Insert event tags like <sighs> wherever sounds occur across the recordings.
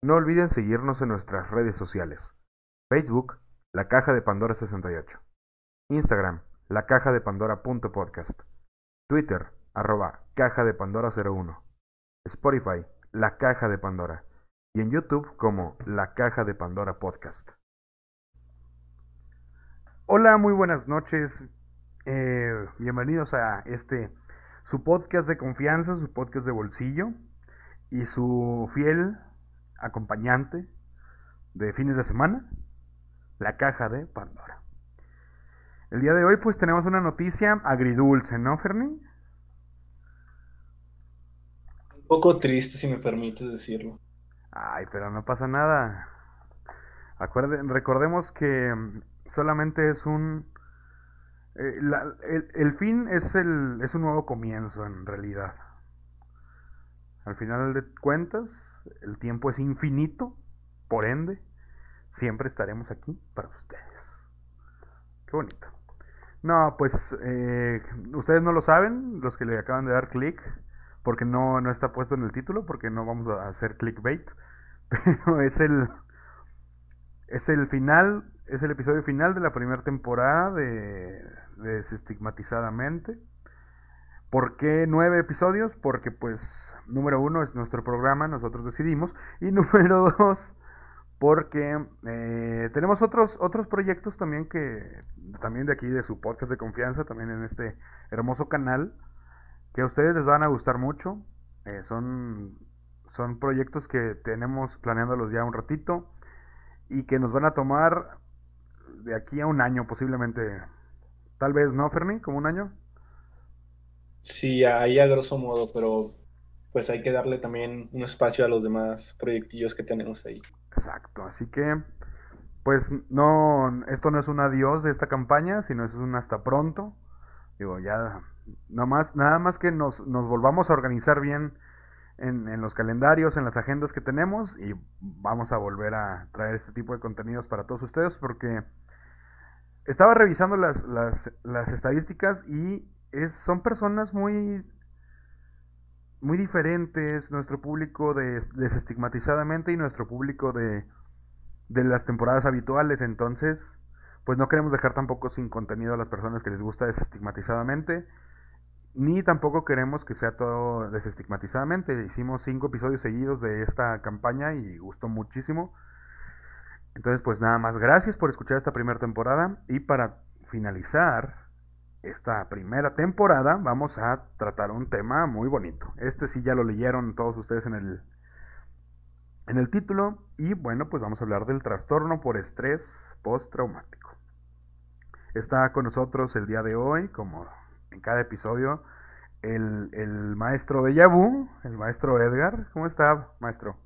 No olviden seguirnos en nuestras redes sociales. Facebook, La Caja de Pandora 68. Instagram, La Caja de Pandora.podcast. Twitter, arroba Caja de Pandora 01. Spotify, La Caja de Pandora. Y en YouTube como La Caja de Pandora Podcast. Hola, muy buenas noches. Eh, bienvenidos a este, su podcast de confianza, su podcast de bolsillo y su fiel acompañante de fines de semana, la caja de Pandora. El día de hoy pues tenemos una noticia agridulce, ¿no, Ferni? Un poco triste, si me permites decirlo. Ay, pero no pasa nada. Acuerden, recordemos que solamente es un... eh, la- el, el fin es, el, es un nuevo comienzo en realidad. Al final de cuentas, el tiempo es infinito, por ende, siempre estaremos aquí para ustedes. Qué bonito. No, pues eh, ustedes no lo saben, los que le acaban de dar clic, porque no, no está puesto en el título, porque no vamos a hacer clickbait, <laughs> pero es el, es el final, es el episodio final de la primera temporada de, de Desestigmatizadamente. ¿Por qué nueve episodios? Porque pues número uno es nuestro programa, nosotros decidimos. Y <laughs> número dos, porque eh, tenemos otros, otros proyectos también que, también de aquí, de su podcast de confianza, también en este hermoso canal, que a ustedes les van a gustar mucho. Eh, son, son proyectos que tenemos planeándolos ya un ratito y que nos van a tomar de aquí a un año posiblemente. Tal vez, ¿no, Ferni? ¿Como un año? Sí, ahí a grosso modo, pero pues hay que darle también un espacio a los demás proyectillos que tenemos ahí. Exacto, así que pues no, esto no es un adiós de esta campaña, sino es un hasta pronto. Digo, ya nada más, nada más que nos, nos volvamos a organizar bien en, en los calendarios, en las agendas que tenemos y vamos a volver a traer este tipo de contenidos para todos ustedes porque estaba revisando las, las, las estadísticas y son personas muy muy diferentes, nuestro público de desestigmatizadamente y nuestro público de, de las temporadas habituales, entonces pues no queremos dejar tampoco sin contenido a las personas que les gusta desestigmatizadamente, ni tampoco queremos que sea todo desestigmatizadamente. Hicimos cinco episodios seguidos de esta campaña y gustó muchísimo. Entonces pues nada más, gracias por escuchar esta primera temporada y para finalizar esta primera temporada vamos a tratar un tema muy bonito. Este sí ya lo leyeron todos ustedes en el en el título y bueno, pues vamos a hablar del trastorno por estrés postraumático. Está con nosotros el día de hoy, como en cada episodio, el, el maestro de Yabu, el maestro Edgar. ¿Cómo está, maestro?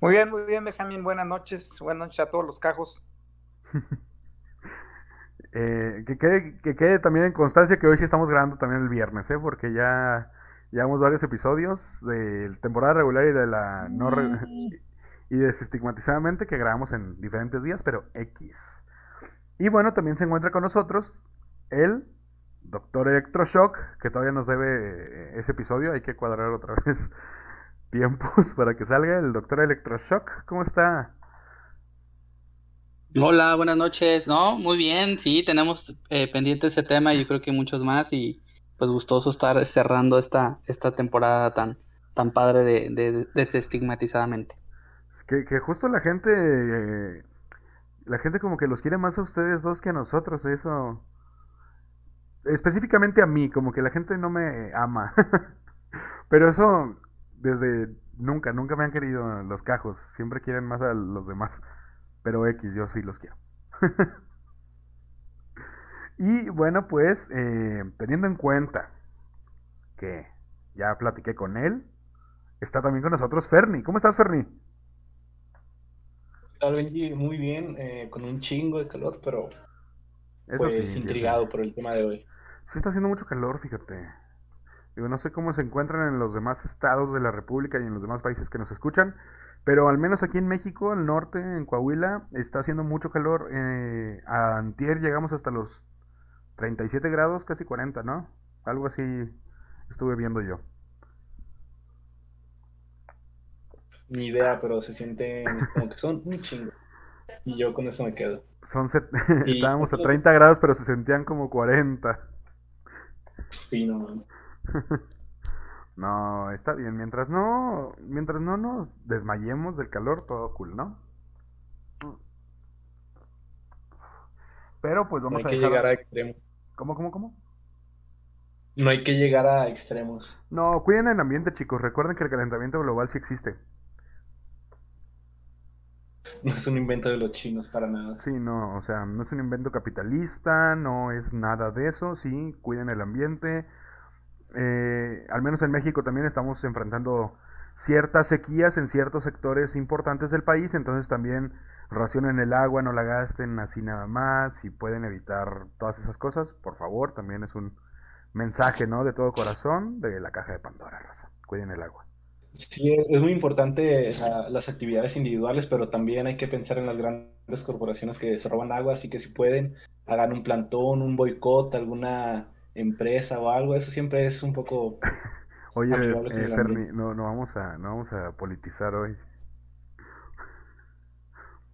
Muy bien, muy bien, Benjamín. Buenas noches. Buenas noches a todos los cajos. <laughs> Eh, que, quede, que quede también en constancia que hoy sí estamos grabando también el viernes, ¿eh? porque ya llevamos varios episodios de temporada regular y de la no re- <laughs> y desestigmatizadamente que grabamos en diferentes días, pero X. Y bueno, también se encuentra con nosotros el Doctor Electroshock, que todavía nos debe eh, ese episodio, hay que cuadrar otra <laughs> vez tiempos para que salga el Doctor Electroshock. ¿Cómo está? Hola, buenas noches. No, muy bien, sí, tenemos eh, pendiente ese tema y yo creo que muchos más y pues gustoso estar cerrando esta, esta temporada tan, tan padre de, de, de desestigmatizadamente. Que, que justo la gente, eh, la gente como que los quiere más a ustedes dos que a nosotros, eso. Específicamente a mí, como que la gente no me ama. <laughs> Pero eso desde nunca, nunca me han querido los cajos, siempre quieren más a los demás. Pero X, yo sí los quiero. <laughs> y bueno, pues eh, teniendo en cuenta que ya platiqué con él, está también con nosotros Ferni. ¿Cómo estás, Ferni? ¿Qué tal, Benji? Muy bien, eh, con un chingo de calor, pero Eso pues sí, sí, intrigado sí. por el tema de hoy. Sí está haciendo mucho calor, fíjate. Digo, no sé cómo se encuentran en los demás estados de la República y en los demás países que nos escuchan, pero al menos aquí en México, al norte, en Coahuila, está haciendo mucho calor. Eh, a antier llegamos hasta los 37 grados, casi 40, ¿no? Algo así estuve viendo yo. ni idea, pero se sienten como que son un chingo. Y yo con eso me quedo. Son set- <laughs> Estábamos a 30 grados, pero se sentían como 40. Sí, no. <laughs> No, está bien. Mientras no, mientras no nos desmayemos del calor, todo cool, ¿no? Pero pues No hay vamos a que llegar a extremos. ¿Cómo, cómo, cómo? No hay que llegar a extremos. No, cuiden el ambiente, chicos. Recuerden que el calentamiento global sí existe. No es un invento de los chinos para nada. Sí, no, o sea, no es un invento capitalista, no es nada de eso, sí, cuiden el ambiente. Eh, al menos en México también estamos enfrentando ciertas sequías en ciertos sectores importantes del país, entonces también racionen el agua, no la gasten así nada más, si pueden evitar todas esas cosas, por favor, también es un mensaje, ¿no? De todo corazón de la caja de Pandora. Cuiden el agua. Sí, es muy importante las actividades individuales, pero también hay que pensar en las grandes corporaciones que se roban agua, así que si pueden, hagan un plantón, un boicot, alguna empresa o algo, eso siempre es un poco... <laughs> Oye, eh, Ferni, no, no vamos a, no vamos a politizar hoy.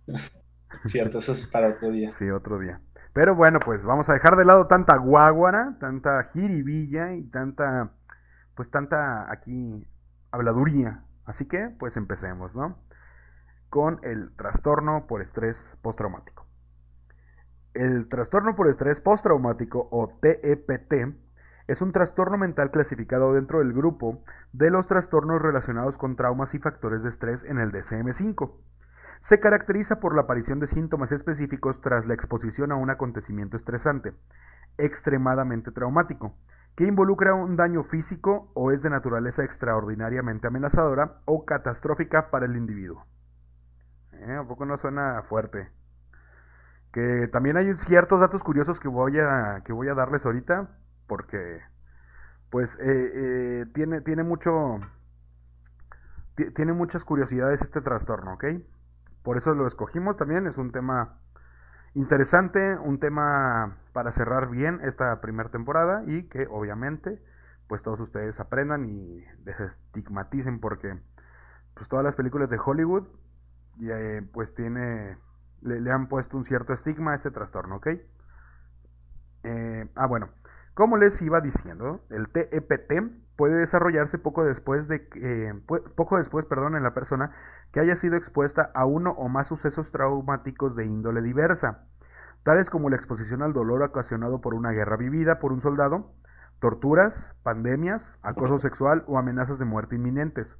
<laughs> Cierto, eso es para otro día. Sí, otro día. Pero bueno, pues vamos a dejar de lado tanta guáguara, tanta jiribilla y tanta, pues tanta aquí habladuría. Así que, pues empecemos, ¿no? Con el trastorno por estrés postraumático. El trastorno por estrés postraumático o TEPT es un trastorno mental clasificado dentro del grupo de los trastornos relacionados con traumas y factores de estrés en el DCM5 se caracteriza por la aparición de síntomas específicos tras la exposición a un acontecimiento estresante, extremadamente traumático, que involucra un daño físico o es de naturaleza extraordinariamente amenazadora o catastrófica para el individuo. ¿Eh? ¿A poco no suena fuerte? Que también hay ciertos datos curiosos que voy a, que voy a darles ahorita, porque pues eh, eh, tiene, tiene mucho... ti- Tiene muchas curiosidades este trastorno, ¿ok? Por eso lo escogimos también, es un tema interesante, un tema para cerrar bien esta primera temporada y que obviamente pues todos ustedes aprendan y desestigmaticen porque pues todas las películas de Hollywood eh, pues tiene le, han puesto un cierto estigma a este trastorno, ¿ok? Eh, ah, bueno, como les iba diciendo, el TEPT puede desarrollarse poco después de eh, poco después, perdón, en la persona que haya sido expuesta a uno o más sucesos traumáticos de índole diversa, tales como la exposición al dolor ocasionado por una guerra vivida por un soldado, torturas, pandemias, acoso sexual o amenazas de muerte inminentes.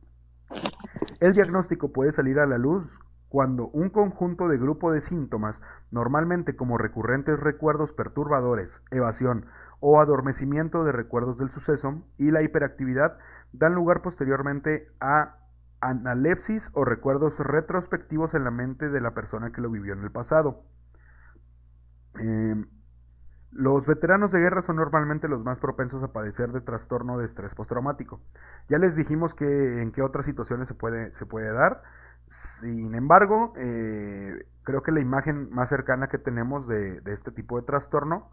El diagnóstico puede salir a la luz cuando un conjunto de grupo de síntomas, normalmente como recurrentes recuerdos perturbadores, evasión o adormecimiento de recuerdos del suceso y la hiperactividad, dan lugar posteriormente a analepsis o recuerdos retrospectivos en la mente de la persona que lo vivió en el pasado. Eh, los veteranos de guerra son normalmente los más propensos a padecer de trastorno de estrés postraumático. Ya les dijimos que en qué otras situaciones se puede, se puede dar. Sin embargo, eh, creo que la imagen más cercana que tenemos de, este tipo de trastorno,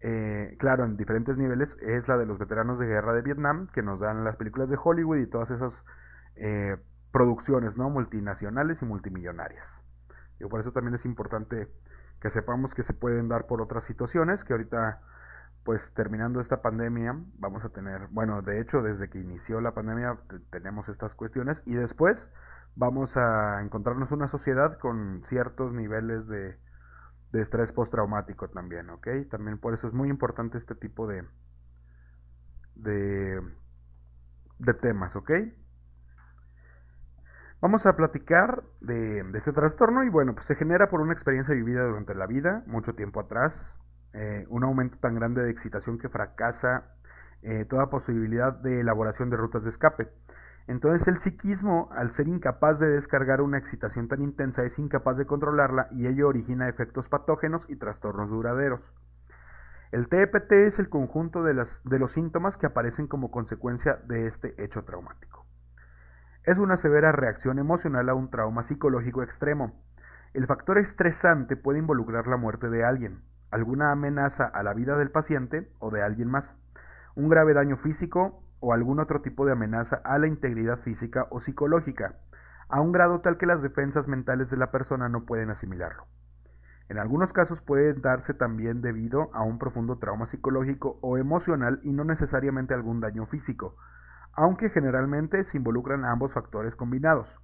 eh, claro, en diferentes niveles, es la de los veteranos de guerra de Vietnam, que nos dan las películas de Hollywood y todas esas eh, producciones ¿no? multinacionales y multimillonarias. Y por eso también es importante que sepamos que se pueden dar por otras situaciones, que ahorita, pues terminando esta pandemia, vamos a tener, bueno, de hecho, desde que inició la pandemia te- tenemos estas cuestiones y después vamos a encontrarnos una sociedad con ciertos niveles de, de estrés postraumático también, ¿ok? También por eso es muy importante este tipo de, de, temas, ¿ok? Vamos a platicar de, de este trastorno y bueno, pues se genera por una experiencia vivida durante la vida, mucho tiempo atrás, eh, un aumento tan grande de excitación que fracasa eh, toda posibilidad de elaboración de rutas de escape. Entonces el psiquismo, al ser incapaz de descargar una excitación tan intensa, es incapaz de controlarla y ello origina efectos patógenos y trastornos duraderos. El TEPT es el conjunto de, de los síntomas que aparecen como consecuencia de este hecho traumático. Es una severa reacción emocional a un trauma psicológico extremo. El factor estresante puede involucrar la muerte de alguien, alguna amenaza a la vida del paciente o de alguien más, un grave daño físico o algún otro tipo de amenaza a la integridad física o psicológica, a un grado tal que las defensas mentales de la persona no pueden asimilarlo. En algunos casos puede darse también debido a un profundo trauma psicológico o emocional y no necesariamente algún daño físico, aunque generalmente se involucran ambos factores combinados.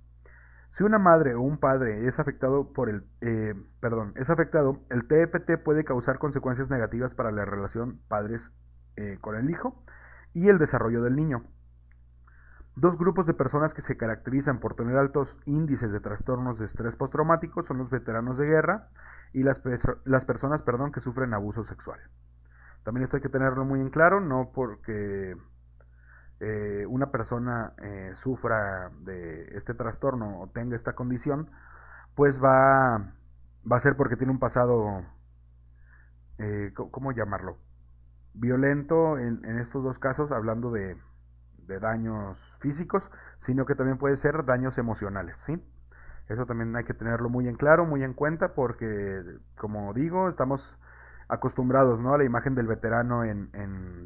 Si una madre o un padre es afectado por el, eh, perdón, es afectado, el puede causar consecuencias negativas para la relación padres eh, con el hijo y el desarrollo del niño. Dos grupos de personas que se caracterizan por tener altos índices de trastornos de estrés postraumático son los veteranos de guerra y las, las personas perdón, que sufren abuso sexual. También esto hay que tenerlo muy en claro, no porque eh, una persona eh, sufra de este trastorno o tenga esta condición, pues va, va a ser porque tiene un pasado, eh, ¿cómo llamarlo? Violento en, estos dos casos, hablando de, daños físicos, sino que también puede ser daños emocionales, ¿sí? Eso también hay que tenerlo muy en claro, muy en cuenta, porque, como digo, estamos acostumbrados ¿no? a la imagen del veterano en,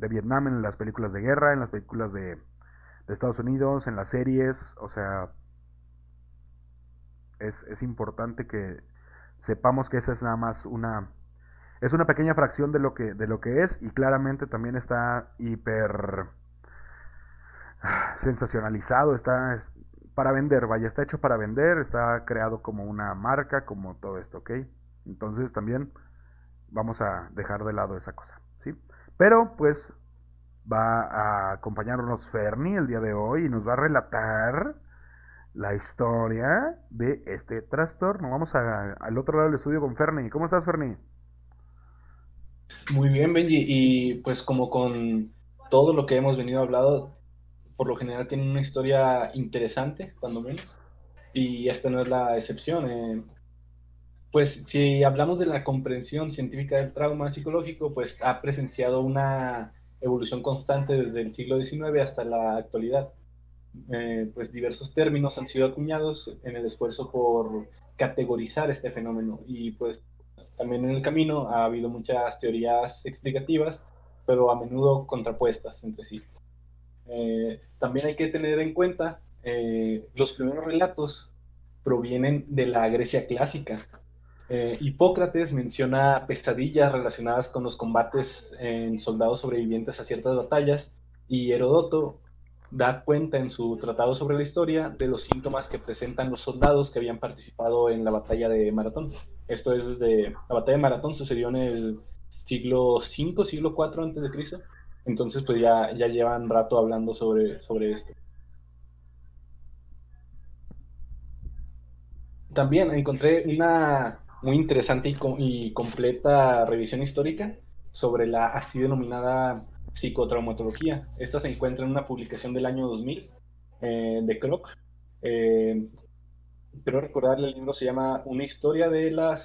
de Vietnam en las películas de guerra, en las películas de, Estados Unidos, en las series, o sea, es, es, importante que sepamos que esa es nada más una es una pequeña fracción de lo que de lo que es y claramente también está hiper sensacionalizado, está para vender, vaya, está hecho para vender, está creado como una marca, como todo esto, ¿ok? Entonces también vamos a dejar de lado esa cosa, ¿sí? Pero pues va a acompañarnos Fernie el día de hoy y nos va a relatar la historia de este trastorno. Vamos al otro lado del estudio con Fernie. ¿Cómo estás, Fernie? Muy bien, Benji. Y pues como con todo lo que hemos venido hablando, por lo general tiene una historia interesante, cuando menos. Y esta no es la excepción. Eh, pues si hablamos de la comprensión científica del trauma psicológico, pues ha presenciado una evolución constante desde el siglo XIX hasta la actualidad. Eh, pues diversos términos han sido acuñados en el esfuerzo por categorizar este fenómeno y pues también en el camino ha habido muchas teorías explicativas, pero a menudo contrapuestas entre sí. Eh, también hay que tener en cuenta eh, los primeros relatos provienen de la Grecia clásica, eh, Hipócrates menciona pesadillas relacionadas con los combates en soldados sobrevivientes a ciertas batallas y Herodoto da cuenta en su tratado sobre la historia de los síntomas que presentan los soldados que habían participado en la batalla de Maratón. Esto es desde la batalla de Maratón sucedió en el siglo V, siglo IV antes de Cristo. Entonces pues ya, ya llevan rato hablando sobre, sobre esto. También encontré una muy interesante y, completa revisión histórica sobre la así denominada psicotraumatología. Esta se encuentra en una publicación del año 2000 eh, de Kroc. Eh, quiero recordarle, el libro se llama Una historia de la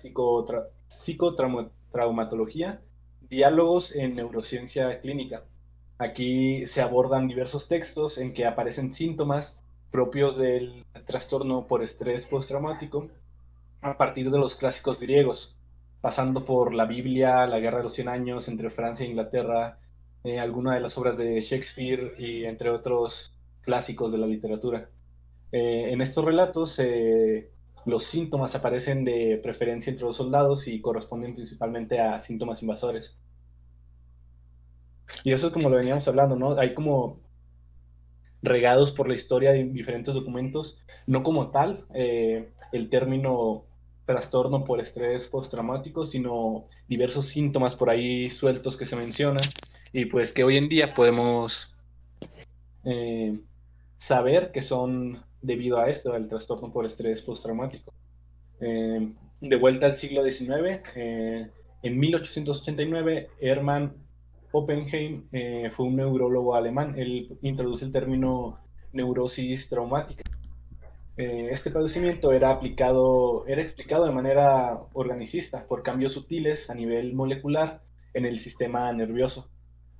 psicotraumatología, diálogos en neurociencia clínica. Aquí se abordan diversos textos en que aparecen síntomas propios del trastorno por estrés postraumático a partir de los clásicos griegos, pasando por la Biblia, la Guerra de los Cien Años entre Francia e Inglaterra, eh, algunas de las obras de Shakespeare y entre otros clásicos de la literatura. Eh, en estos relatos, eh, los síntomas aparecen de preferencia entre los soldados y corresponden principalmente a síntomas invasores. Y eso es como lo veníamos hablando, ¿no? Hay como regados por la historia de diferentes documentos, no como tal, el término trastorno por estrés postraumático, sino diversos síntomas por ahí sueltos que se mencionan y pues que hoy en día podemos eh, saber que son debido a esto, al trastorno por estrés postraumático. Eh, de vuelta al siglo XIX, eh, en 1889, Hermann Oppenheim fue un neurólogo alemán. Él introduce el término neurosis traumática eh, este padecimiento era aplicado, era explicado de manera organicista por cambios sutiles a nivel molecular en el sistema nervioso.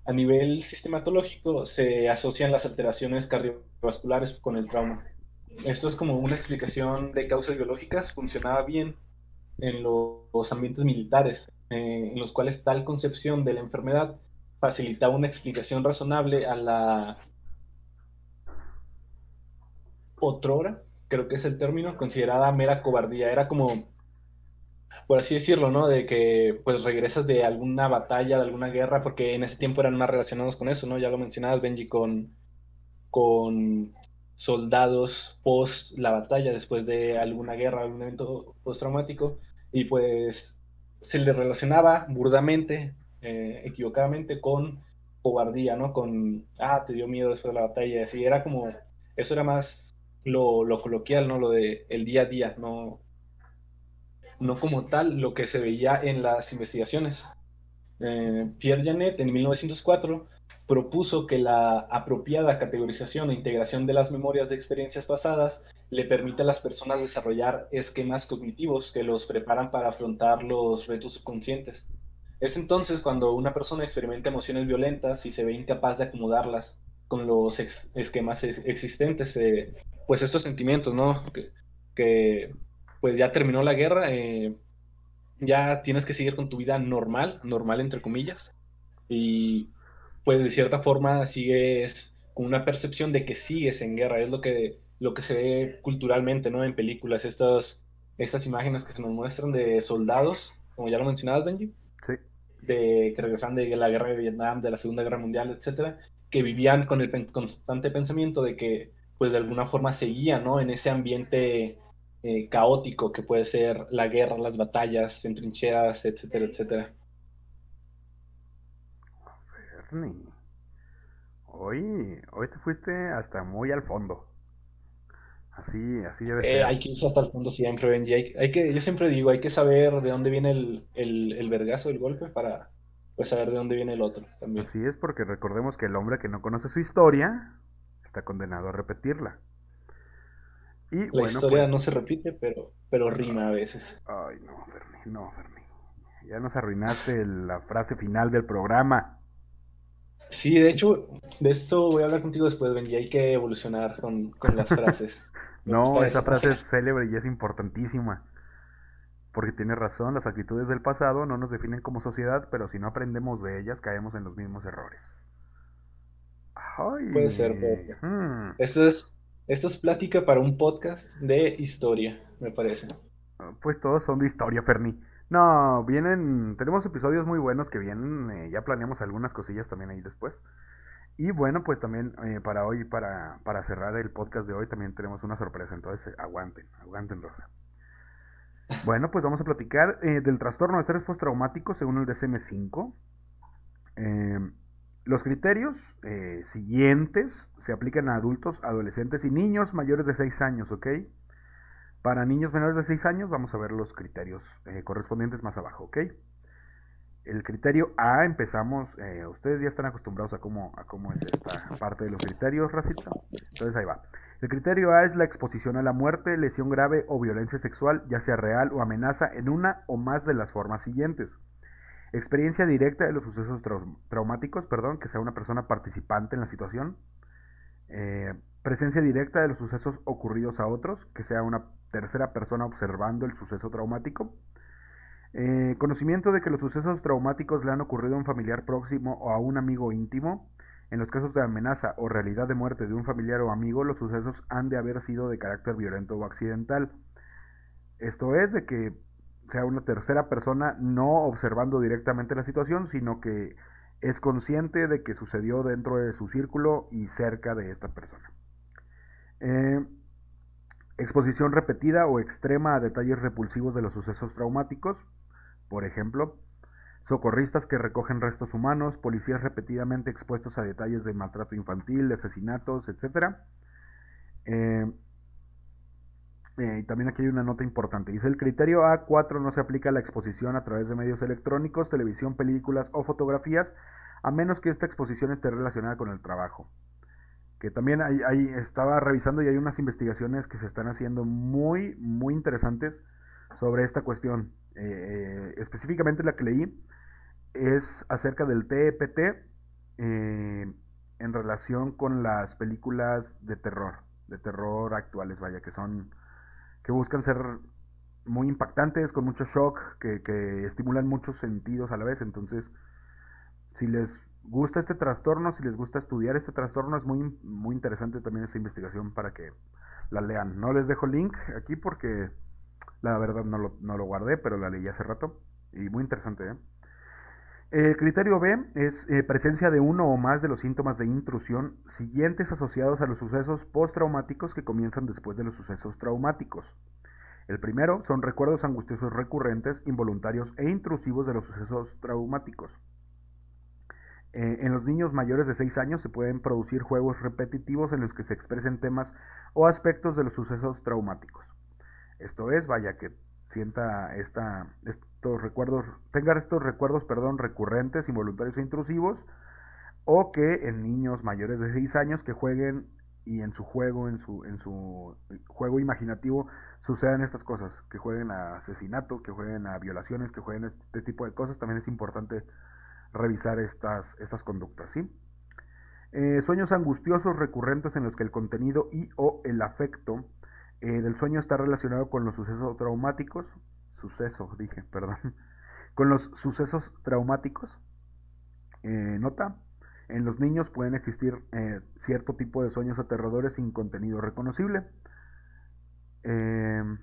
A nivel sistematológico se asocian las alteraciones cardiovasculares con el trauma. Esto es como una explicación de causas biológicas, funcionaba bien en los ambientes militares, eh, en los cuales tal concepción de la enfermedad facilitaba una explicación razonable a la otrora creo que es el término, considerada mera cobardía. Era como, por así decirlo, ¿no? De que pues regresas de alguna batalla, de alguna guerra, porque en ese tiempo eran más relacionados con eso, ¿no? Ya lo mencionabas, Benji, con, con soldados post la batalla, después de alguna guerra, algún evento postraumático, y pues se le relacionaba burdamente, eh, equivocadamente, con cobardía, ¿no? Con, ah, te dio miedo después de la batalla, así, era como, eso era más lo, lo coloquial, ¿no? Lo de el día a día, no, no como tal lo que se veía en las investigaciones. Eh, Pierre Janet en 1904 propuso que la apropiada categorización e integración de las memorias de experiencias pasadas le permite a las personas desarrollar esquemas cognitivos que los preparan para afrontar los retos subconscientes. Es entonces cuando una persona experimenta emociones violentas y se ve incapaz de acomodarlas con los esquemas existentes, eh, pues estos sentimientos, ¿no? Que, pues ya terminó la guerra, eh, ya tienes que seguir con tu vida normal, normal entre comillas, y pues de cierta forma sigues con una percepción de que sigues en guerra, es lo que, lo que se ve culturalmente, ¿no? En películas, estas, estas imágenes que se nos muestran de soldados, como ya lo mencionabas, Benji, Sí. de que regresan de la guerra de Vietnam, de la Segunda Guerra Mundial, etcétera, que vivían con el pen- constante pensamiento de que, pues de alguna forma seguían, ¿no? En ese ambiente eh, caótico que puede ser la guerra, las batallas, en trincheras, etcétera, etcétera. Hoy, hoy te fuiste hasta muy al fondo. Así, así debe Eh, ser. hay que irse hasta el fondo siempre, Benji. Hay, hay que, yo siempre digo, hay que saber de dónde viene el, el, el vergazo, el golpe, para pues saber de dónde viene el otro también. Así es, porque recordemos que el hombre que no conoce su historia está condenado a repetirla. Y La bueno, historia pues. no se repite, pero, pero rima a veces. Ay, no, Ferni, no, Ferni. Ya nos arruinaste la frase final del programa. Sí, de hecho, de esto voy a hablar contigo después, Benji. Hay que evolucionar con, con las frases. <laughs> No, esa frase es célebre y es importantísima. Porque tiene razón, las actitudes del pasado no nos definen como sociedad, pero si no aprendemos de ellas, caemos en los mismos errores. Ay. Puede ser, hmm. Esto es, esto es plática para un podcast de historia, me parece. Pues todos son de historia, Ferni. No, vienen, tenemos episodios muy buenos que vienen, eh, ya planeamos algunas cosillas también ahí después. Y bueno, pues también eh, para hoy, para, para cerrar el podcast de hoy, también tenemos una sorpresa, entonces eh, aguanten, aguanten, Rosa. <laughs> Bueno, pues vamos a platicar del trastorno de estrés postraumático según el DSM-5. Eh, los criterios siguientes se aplican a adultos, adolescentes y niños mayores de 6 años, ¿ok? Para niños menores de 6 años vamos a ver los criterios eh, correspondientes más abajo, ¿ok? El criterio A empezamos, eh, ustedes ya están acostumbrados a cómo, es esta parte de los criterios, Racita. Entonces ahí va. El criterio A es la exposición a la muerte, lesión grave o violencia sexual, ya sea real o amenaza, en una o más de las formas siguientes. Experiencia directa de los sucesos trau- traumáticos, perdón, que sea una persona participante en la situación. Eh, presencia directa de los sucesos ocurridos a otros, que sea una tercera persona observando el suceso traumático. Eh, conocimiento de que los sucesos traumáticos le han ocurrido a un familiar próximo o a un amigo íntimo. En los casos de amenaza o realidad de muerte de un familiar o amigo, los sucesos han de haber sido de carácter violento o accidental. Esto es de que sea una tercera persona no observando directamente la situación, sino que es consciente de que sucedió dentro de su círculo y cerca de esta persona. Eh, exposición repetida o extrema a detalles repulsivos de los sucesos traumáticos, por ejemplo, socorristas que recogen restos humanos, policías repetidamente expuestos a detalles de maltrato infantil, de asesinatos, etc. Eh, eh, y también aquí hay una nota importante. Dice, el criterio A4 no se aplica a la exposición a través de medios electrónicos, televisión, películas o fotografías, a menos que esta exposición esté relacionada con el trabajo. Que también hay, estaba revisando y hay unas investigaciones que se están haciendo muy, muy interesantes sobre esta cuestión. Eh, eh, específicamente la que leí es acerca del TEPT eh, en relación con las películas de terror, de terror actuales, vaya, que son, que buscan ser muy impactantes, con mucho shock, que, que estimulan muchos sentidos a la vez. Entonces, si les gusta este trastorno, si les gusta estudiar este trastorno, es muy, muy interesante también esta investigación para que la lean. No les dejo link aquí porque la verdad no lo, no lo guardé, pero la leí hace rato. Y muy interesante, ¿eh? El criterio B es eh, presencia de uno o más de los síntomas de intrusión siguientes asociados a los sucesos postraumáticos que comienzan después de los sucesos traumáticos. El primero son recuerdos angustiosos recurrentes, involuntarios e intrusivos de los sucesos traumáticos. Eh, en los niños mayores de 6 años se pueden producir juegos repetitivos en los que se expresen temas o aspectos de los sucesos traumáticos. Esto es, vaya que sienta esta, estos recuerdos, tenga estos recuerdos, perdón, recurrentes, involuntarios e intrusivos, o que en niños mayores de 6 años que jueguen y en su juego, en su, en su juego imaginativo, sucedan estas cosas, que jueguen a asesinatos, que jueguen a violaciones, que jueguen este tipo de cosas, también es importante revisar estas, estas conductas, ¿sí? Eh, sueños angustiosos recurrentes en los que el contenido y o el afecto eh, del sueño está relacionado con los sucesos traumáticos, suceso, dije, <laughs> perdón, con los sucesos traumáticos. Eh, nota, en los niños pueden existir cierto tipo de sueños aterradores sin contenido reconocible. Em,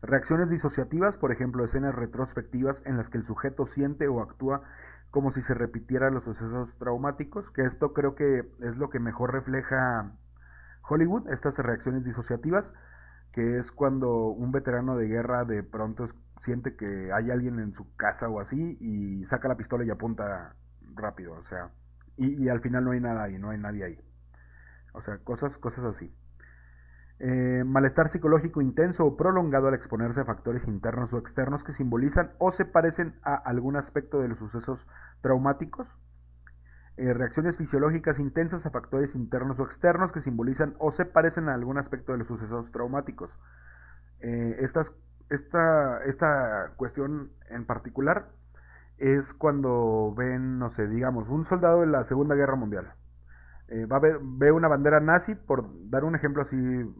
reacciones disociativas, por ejemplo, escenas retrospectivas en las que el sujeto siente o actúa como si se repitieran los sucesos traumáticos, que esto creo que es lo que mejor refleja Hollywood, estas reacciones disociativas, que es cuando un veterano de guerra de pronto siente que hay alguien en su casa o así y saca la pistola y apunta rápido, o sea, y, al final no hay nada ahí, no hay nadie ahí. O sea, cosas, cosas así. Eh, malestar psicológico intenso o prolongado al exponerse a factores internos o externos que simbolizan o se parecen a algún aspecto de los sucesos traumáticos eh, reacciones fisiológicas intensas a factores internos o externos que simbolizan o se parecen a algún aspecto de los sucesos traumáticos. Eh, esta, esta cuestión en particular es cuando ven, no sé, digamos, un soldado de la Segunda Guerra Mundial. Eh, va a ver, ve una bandera nazi, por dar un ejemplo así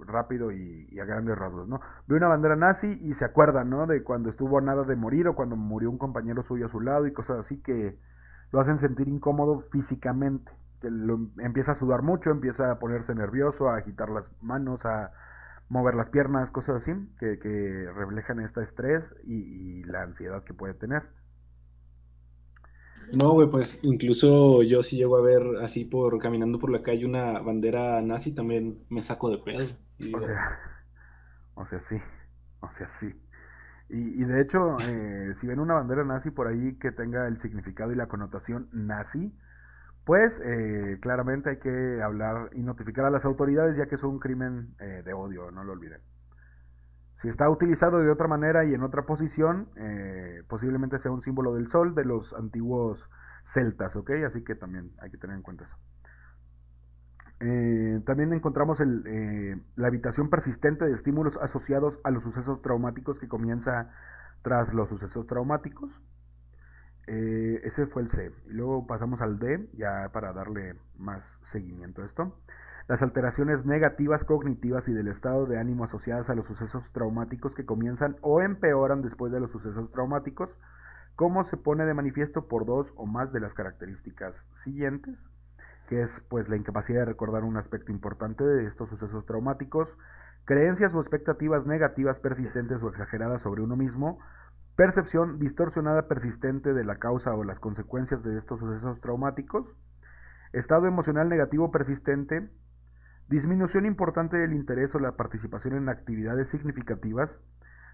rápido y, a grandes rasgos, ¿no? Ve una bandera nazi y se acuerda, ¿no? De cuando estuvo a nada de morir o cuando murió un compañero suyo a su lado y cosas así que, lo hacen sentir incómodo físicamente. Que lo, empieza a sudar mucho, empieza a ponerse nervioso, a agitar las manos, a mover las piernas, cosas así, que, que reflejan este estrés y, y, la ansiedad que puede tener. No, güey, pues incluso yo si llego a ver así por caminando por la calle una bandera nazi, también me saco de pedo. O sea, o sea, sí, o sea, sí. Y, de hecho, eh, si ven una bandera nazi por ahí que tenga el significado y la connotación nazi, pues eh, claramente hay que hablar y notificar a las autoridades ya que es un crimen eh, de odio, no lo olviden. Si está utilizado de otra manera y en otra posición, posiblemente sea un símbolo del sol de los antiguos celtas, ¿ok? Así que también hay que tener en cuenta eso. Eh, también encontramos eh, la habitación persistente de estímulos asociados a los sucesos traumáticos que comienza tras los sucesos traumáticos. Eh, ese fue el C. Y luego pasamos al D, ya para darle más seguimiento a esto. Las alteraciones negativas cognitivas y del estado de ánimo asociadas a los sucesos traumáticos que comienzan o empeoran después de los sucesos traumáticos, como se pone de manifiesto por dos o más de las características siguientes que es pues la incapacidad de recordar un aspecto importante de estos sucesos traumáticos, creencias o expectativas negativas persistentes o exageradas sobre uno mismo, percepción distorsionada persistente de la causa o las consecuencias de estos sucesos traumáticos, estado emocional negativo persistente, disminución importante del interés o la participación en actividades significativas,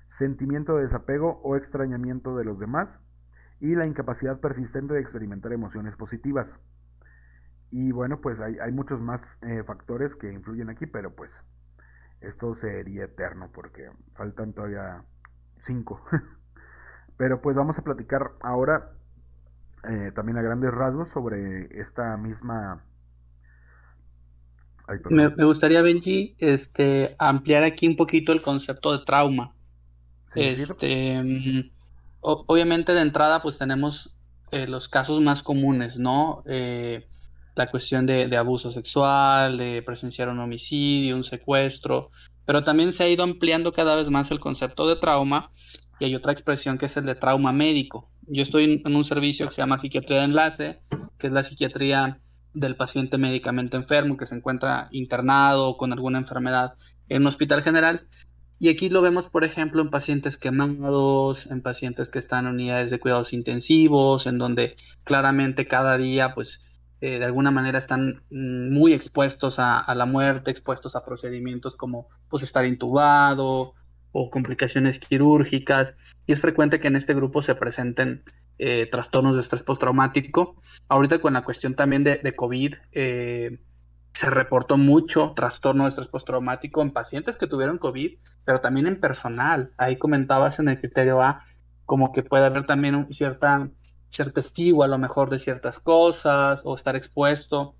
sentimiento de desapego o extrañamiento de los demás, y la incapacidad persistente de experimentar emociones positivas. Y bueno, pues hay, hay muchos más eh, factores que influyen aquí, pero pues esto sería eterno porque faltan todavía cinco. <laughs> pero pues vamos a platicar ahora eh, también a grandes rasgos sobre esta misma... Ay, me, me, gustaría, Benji, este, ampliar aquí un poquito el concepto de trauma. Sí, este, mm, obviamente de entrada pues tenemos eh, los casos más comunes, ¿no? Eh, la cuestión de, abuso sexual, de presenciar un homicidio, un secuestro, pero también se ha ido ampliando cada vez más el concepto de trauma y hay otra expresión que es el de trauma médico. Yo estoy en un servicio que se llama psiquiatría de enlace, que es la psiquiatría del paciente médicamente enfermo que se encuentra internado con alguna enfermedad en un hospital general. Y aquí lo vemos, por ejemplo, en pacientes quemados, en pacientes que están en unidades de cuidados intensivos, en donde claramente cada día, pues, eh, de alguna manera están mm, muy expuestos a, la muerte, expuestos a procedimientos como, pues, estar intubado o complicaciones quirúrgicas. Y es frecuente que en este grupo se presenten eh, trastornos de estrés postraumático. Ahorita con la cuestión también de, COVID, eh, se reportó mucho trastorno de estrés postraumático en pacientes que tuvieron COVID, pero también en personal. Ahí comentabas en el criterio A como que puede haber también cierta, ser testigo a lo mejor de ciertas cosas o estar expuesto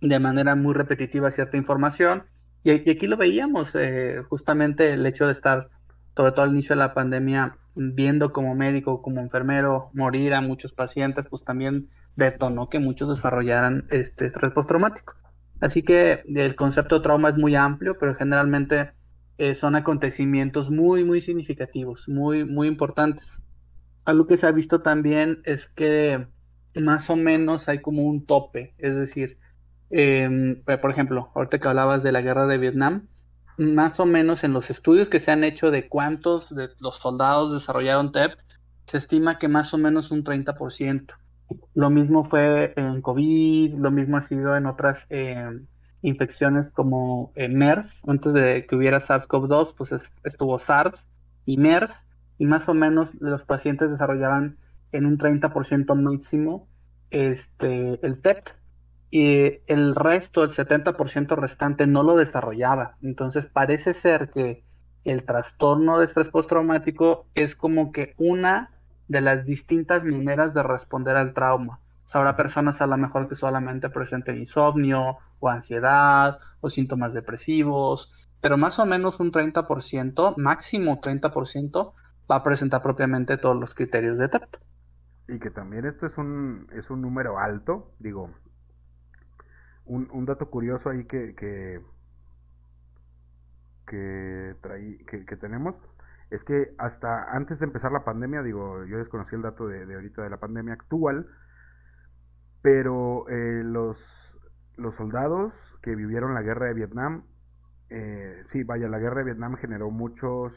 de manera muy repetitiva a cierta información. Y, aquí lo veíamos, eh, justamente el hecho de estar, sobre todo al inicio de la pandemia, viendo como médico, como enfermero, morir a muchos pacientes, pues también detonó que muchos desarrollaran este estrés postraumático. Así que el concepto de trauma es muy amplio, pero generalmente eh, son acontecimientos muy, muy significativos, muy, muy importantes. Algo que se ha visto también es que más o menos hay como un tope, es decir, em, por ejemplo, ahorita que hablabas de la guerra de Vietnam, más o menos en los estudios que se han hecho de cuántos de los soldados desarrollaron TEP, se estima que más o menos un 30%. Lo mismo fue en COVID, lo mismo ha sido en otras eh, infecciones como eh, MERS. Antes de que hubiera SARS-CoV-2, pues estuvo SARS y MERS, y más o menos los pacientes desarrollaban en un 30% máximo este, el TEP y el resto, el 70% restante, no lo desarrollaba. Entonces parece ser que el trastorno de estrés postraumático es como que una de las distintas maneras de responder al trauma. habrá personas a lo mejor que solamente presenten insomnio o ansiedad o síntomas depresivos, pero más o menos un 30%, máximo 30%, va a presentar propiamente todos los criterios de TEP. Y que también esto es un, es un número alto, digo, un, dato curioso ahí que, que, que, que tenemos es que hasta antes de empezar la pandemia, digo, yo desconocí el dato de, ahorita de la pandemia actual, pero eh, los, los soldados que vivieron la guerra de Vietnam, eh, sí, vaya, la guerra de Vietnam generó muchos,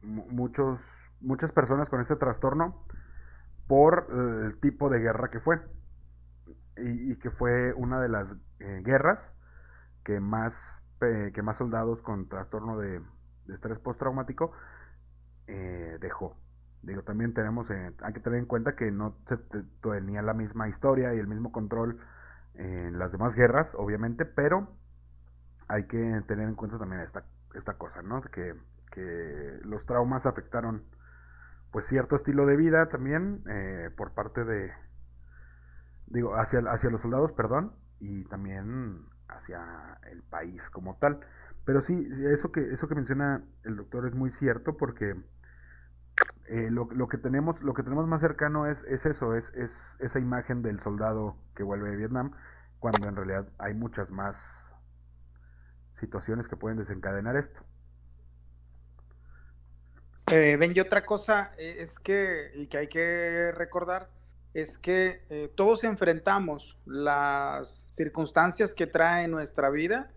muchos, muchas personas con este trastorno por el tipo de guerra que fue. Y, que fue una de las eh, guerras que más, que más soldados con trastorno de, estrés postraumático eh, dejó. Digo, también tenemos, eh, hay que tener en cuenta que no se tenía la misma historia y el mismo control en las demás guerras, obviamente, pero hay que tener en cuenta también esta, esta cosa, ¿no? Que, que los traumas afectaron pues cierto estilo de vida también eh, por parte de, digo, hacia, hacia los soldados, perdón, y también hacia el país como tal. Pero sí, eso que, eso que menciona el doctor es muy cierto porque eh, lo, que tenemos, lo que tenemos más cercano es, es eso, es, es esa imagen del soldado que vuelve de Vietnam, cuando en realidad hay muchas más situaciones que pueden desencadenar esto. Eh, ven, y otra cosa eh, es que, y que hay que recordar, es que todos enfrentamos las circunstancias que trae nuestra vida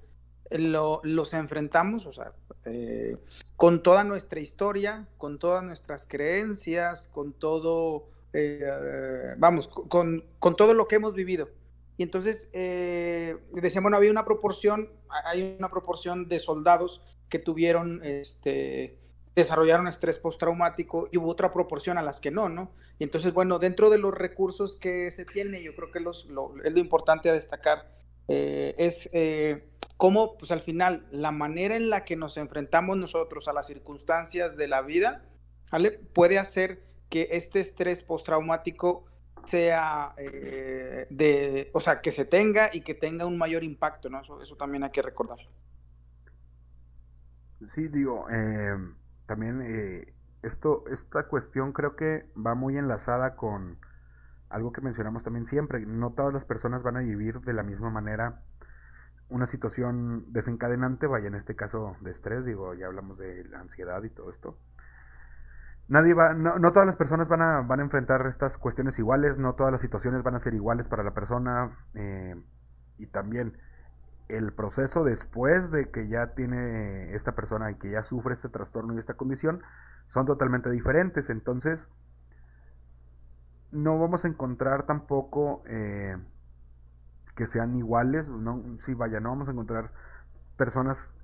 los enfrentamos, o sea, eh, con toda nuestra historia, con todas nuestras creencias, con todo, eh, vamos, con, todo lo que hemos vivido. Y entonces, eh, decían, bueno, había una proporción, hay una proporción de soldados que tuvieron, este, desarrollaron estrés postraumático y hubo otra proporción a las que no, ¿no? Y entonces, bueno, dentro de los recursos que se tiene, yo creo que es lo importante a destacar, es cómo, pues al final, la manera en la que nos enfrentamos nosotros a las circunstancias de la vida, ¿vale? Puede hacer que este estrés postraumático sea eh, de, o sea, que se tenga y que tenga un mayor impacto, ¿no? Eso, también hay que recordarlo. Sí, digo, eh, también eh, esto, esta cuestión creo que va muy enlazada con algo que mencionamos también siempre. No todas las personas van a vivir de la misma manera una situación desencadenante, vaya en este caso de estrés, digo, ya hablamos de la ansiedad y todo esto. nadie va, no, todas las personas van a, van a enfrentar estas cuestiones iguales, no todas las situaciones van a ser iguales para la persona eh, y también el proceso después de que ya tiene esta persona y que ya sufre este trastorno y esta condición son totalmente diferentes. Entonces, no vamos a encontrar tampoco eh, que sean iguales. No, sí, vaya, no vamos a encontrar personas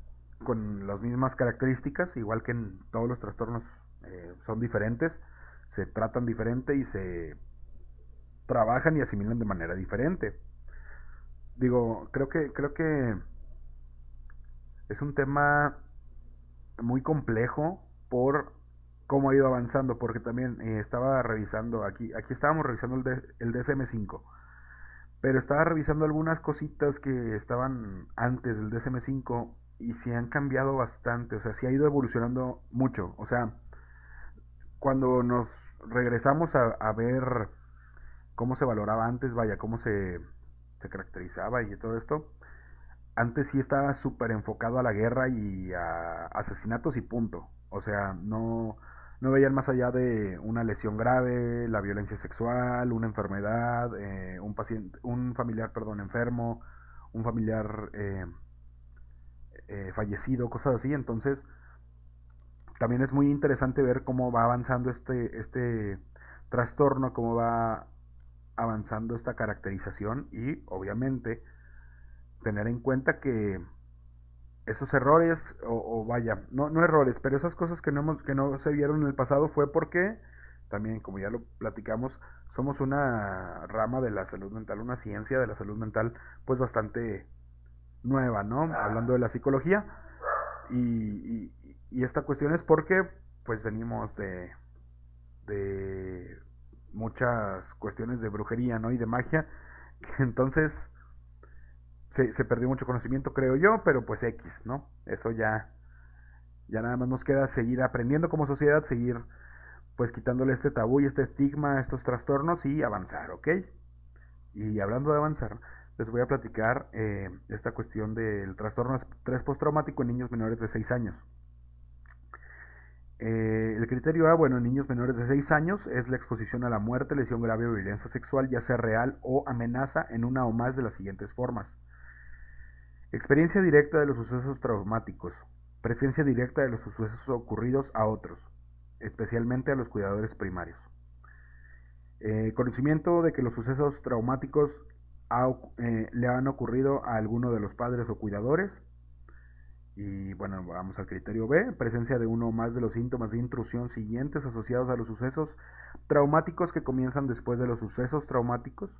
con las mismas características, igual que en todos los trastornos eh, son diferentes, se tratan diferente y se trabajan y asimilan de manera diferente digo, creo que, creo que es un tema muy complejo por cómo ha ido avanzando, porque también eh, estaba revisando, aquí, aquí estábamos revisando el, el DSM5, pero estaba revisando algunas cositas que estaban antes del DSM5 y se han cambiado bastante, o sea, sí ha ido evolucionando mucho, o sea, cuando nos regresamos a ver cómo se valoraba antes, vaya, cómo se se caracterizaba y todo esto, antes sí estaba súper enfocado a la guerra y a asesinatos y punto. O sea, no, no veían más allá de una lesión grave, la violencia sexual, una enfermedad, eh, un paciente, un familiar, perdón, enfermo, un familiar eh, eh, fallecido, cosas así. Entonces, también es muy interesante ver cómo va avanzando este, este trastorno, cómo va avanzando esta caracterización y obviamente tener en cuenta que esos errores o, vaya no, no errores pero esas cosas que no hemos, que no se vieron en el pasado fue porque también como ya lo platicamos somos una rama de la salud mental una ciencia de la salud mental pues bastante nueva no hablando de la psicología. Y, y esta cuestión es porque pues venimos de de muchas cuestiones de brujería, ¿no? Y de magia. <laughs> Entonces, se, perdió mucho conocimiento, creo yo, pero pues X, ¿no? Eso ya, ya nada más nos queda seguir aprendiendo como sociedad, seguir pues quitándole este tabú y este estigma, estos trastornos y avanzar, ¿ok? Y hablando de avanzar, les voy a platicar eh, esta cuestión del trastorno estrés postraumático en niños menores de 6 años. Eh, el criterio A, bueno, en niños menores de 6 años es la exposición a la muerte, lesión grave o violencia sexual, ya sea real o amenaza en una o más de las siguientes formas. Experiencia directa de los sucesos traumáticos. Presencia directa de los sucesos ocurridos a otros, especialmente a los cuidadores primarios. Eh, conocimiento de que los sucesos traumáticos eh, le han ocurrido a alguno de los padres o cuidadores y bueno, vamos al criterio B, presencia de uno o más de los síntomas de intrusión siguientes asociados a los sucesos traumáticos que comienzan después de los sucesos traumáticos,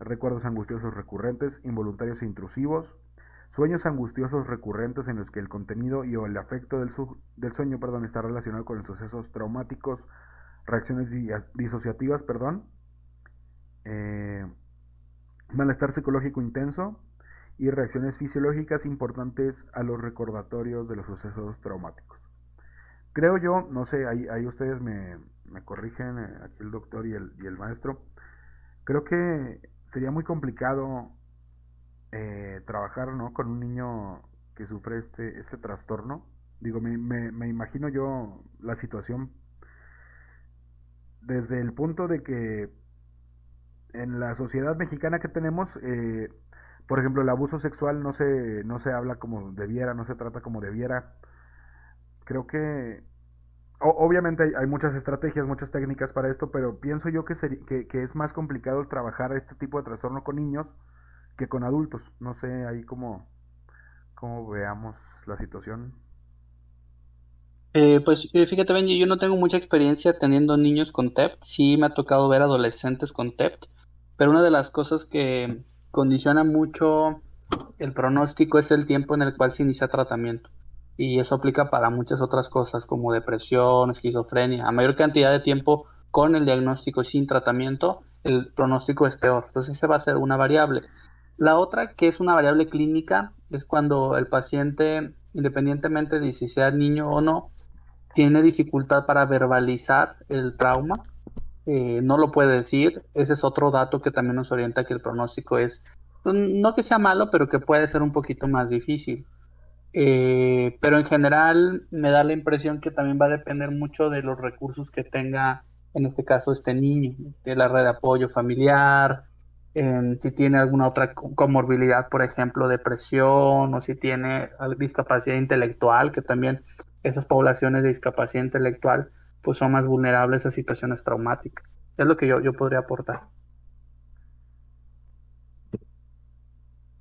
recuerdos angustiosos recurrentes, involuntarios e intrusivos, sueños angustiosos recurrentes en los que el contenido y o el afecto del, sueño perdón, está relacionado con los sucesos traumáticos, reacciones disociativas, perdón, eh, malestar psicológico intenso, y reacciones fisiológicas importantes a los recordatorios de los sucesos traumáticos. Creo yo, no sé, ahí, ustedes me, corrigen, eh, aquí el doctor y el, maestro, creo que sería muy complicado eh, trabajar ¿no? con un niño que sufre este, este trastorno. Digo, me, me, imagino yo la situación desde el punto de que en la sociedad mexicana que tenemos, eh, por ejemplo, el abuso sexual no se, no se habla como debiera, no se trata como debiera. Creo que obviamente hay, muchas estrategias, muchas técnicas para esto, pero pienso yo que, que, es más complicado trabajar este tipo de trastorno con niños que con adultos. No sé ahí cómo, cómo veamos la situación. Eh, pues eh, fíjate, Benji, yo no tengo mucha experiencia teniendo niños con TEPT. Sí me ha tocado ver adolescentes con TEPT, pero una de las cosas que, condiciona mucho el pronóstico es el tiempo en el cual se inicia tratamiento. Y eso aplica para muchas otras cosas como depresión, esquizofrenia. A mayor cantidad de tiempo con el diagnóstico sin tratamiento, el pronóstico es peor. Entonces, esa va a ser una variable. La otra, que es una variable clínica, es cuando el paciente, independientemente de si sea niño o no, tiene dificultad para verbalizar el trauma eh, no lo puede decir. Ese es otro dato que también nos orienta que el pronóstico es, pues, no que sea malo, pero que puede ser un poquito más difícil. Eh, pero en general me da la impresión que también va a depender mucho de los recursos que tenga, en este caso, este niño, de la red de apoyo familiar, si tiene alguna otra comorbilidad, por ejemplo, depresión, o si tiene discapacidad intelectual, que también esas poblaciones de discapacidad intelectual pues son más vulnerables a situaciones traumáticas. Es lo que yo, yo podría aportar.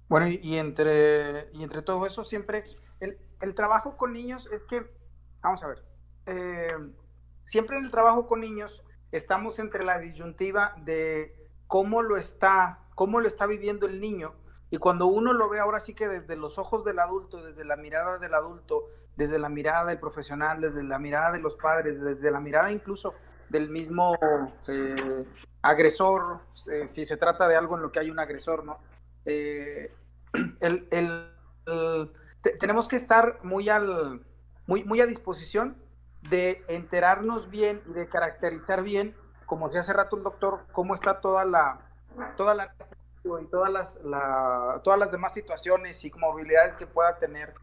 Bueno, y, entre, y entre todo eso siempre, el, trabajo con niños es que, vamos a ver, eh, siempre en el trabajo con niños estamos entre la disyuntiva de cómo lo está, cómo lo está viviendo el niño, y cuando uno lo ve ahora sí que desde los ojos del adulto, desde la mirada del adulto, desde la mirada del profesional, desde la mirada de los padres, desde la mirada incluso del mismo eh, agresor, eh, si se trata de algo en lo que hay un agresor, ¿no? Eh, <clears throat> tenemos que estar muy, al, muy, muy a disposición de enterarnos bien y de caracterizar bien, como decía hace rato el doctor, cómo está toda la, toda la y todas las, todas las demás situaciones y comorbilidades que pueda tener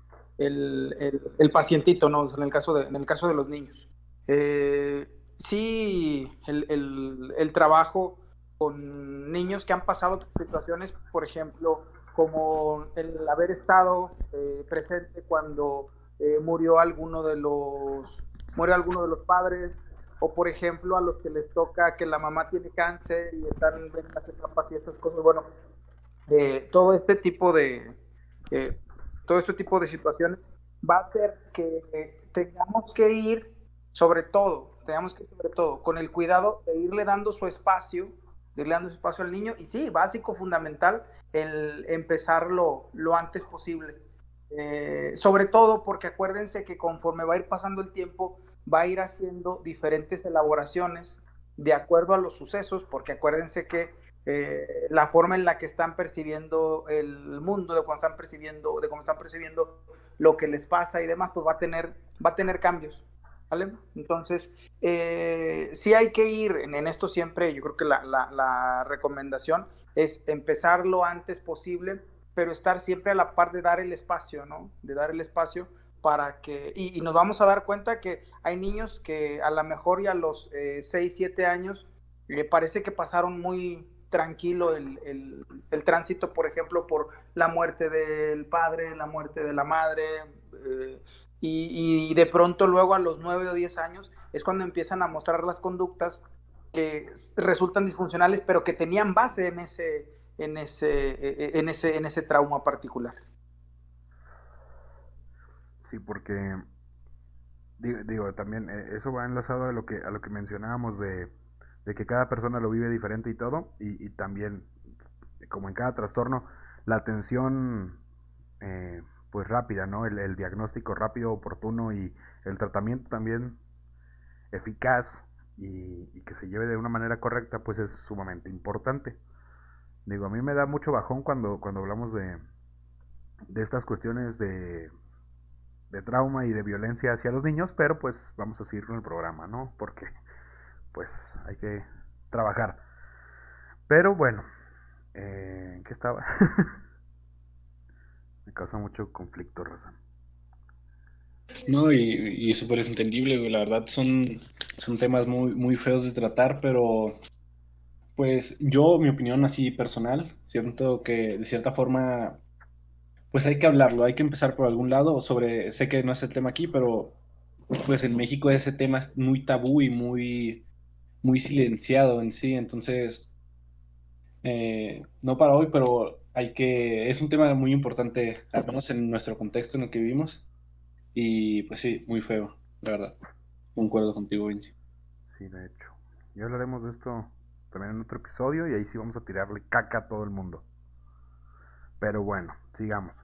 el, pacientito, ¿no? En el caso de, en el caso de los niños. Eh, sí, el, trabajo con niños que han pasado situaciones, por ejemplo, como el haber estado eh, presente cuando eh, murió alguno de los murió alguno de los padres o por ejemplo a los que les toca que la mamá tiene cáncer y están en las etapas y esas cosas bueno todo este tipo de todo este tipo de situaciones va a ser que tengamos que ir, sobre todo, tengamos que ir sobre todo, con el cuidado de irle dando su espacio, de irle dando su espacio al niño, y sí, básico, fundamental, el empezarlo lo antes posible. Eh, sobre todo porque acuérdense que conforme va a ir pasando el tiempo, va a ir haciendo diferentes elaboraciones de acuerdo a los sucesos, porque acuérdense que eh, la forma en la que están percibiendo el mundo, de cómo están percibiendo, de cómo están percibiendo lo que les pasa y demás, pues va a tener, va a tener cambios. Entonces, eh, sí hay que ir en, esto siempre, yo creo que la, recomendación es empezar lo antes posible, pero estar siempre a la par de dar el espacio, ¿no? De dar el espacio para que, y, nos vamos a dar cuenta que hay niños que a lo mejor ya a los 6, eh, 7 años le parece que pasaron muy, tranquilo el, tránsito, por ejemplo, por la muerte del padre, la muerte de la madre, eh, y, de pronto luego a los nueve o diez años es cuando empiezan a mostrar las conductas que resultan disfuncionales, pero que tenían base en ese, en ese, e, e, en ese, en ese trauma particular. Sí, porque digo, también eh, eso va enlazado a lo que a lo que mencionábamos de de que cada persona lo vive diferente y todo, y, también, como en cada trastorno, la atención eh, pues rápida, ¿no? El, diagnóstico rápido, oportuno y el tratamiento también eficaz y, que se lleve de una manera correcta, pues es sumamente importante. Digo, a mí me da mucho bajón cuando, cuando hablamos de, de estas cuestiones de, de trauma y de violencia hacia los niños, pero pues vamos a seguir con el programa, ¿no? Porque pues hay que trabajar. Pero bueno, eh, ¿qué estaba? <laughs> Me causa mucho conflicto, Raza. No, y, y súper entendible, la verdad son, son temas muy, muy feos de tratar, pero pues yo, mi opinión así personal, siento que de cierta forma, pues hay que hablarlo, hay que empezar por algún lado, sobre, sé que no es el tema aquí, pero pues en México ese tema es muy tabú y muy, muy silenciado en sí, entonces, eh, no para hoy, pero hay que, es un tema muy importante, al menos en nuestro contexto en el que vivimos, y pues sí, muy feo, la verdad. Concuerdo contigo, Benji. Sí, de hecho. Ya hablaremos de esto también en otro episodio y ahí sí vamos a tirarle caca a todo el mundo. Pero bueno, sigamos.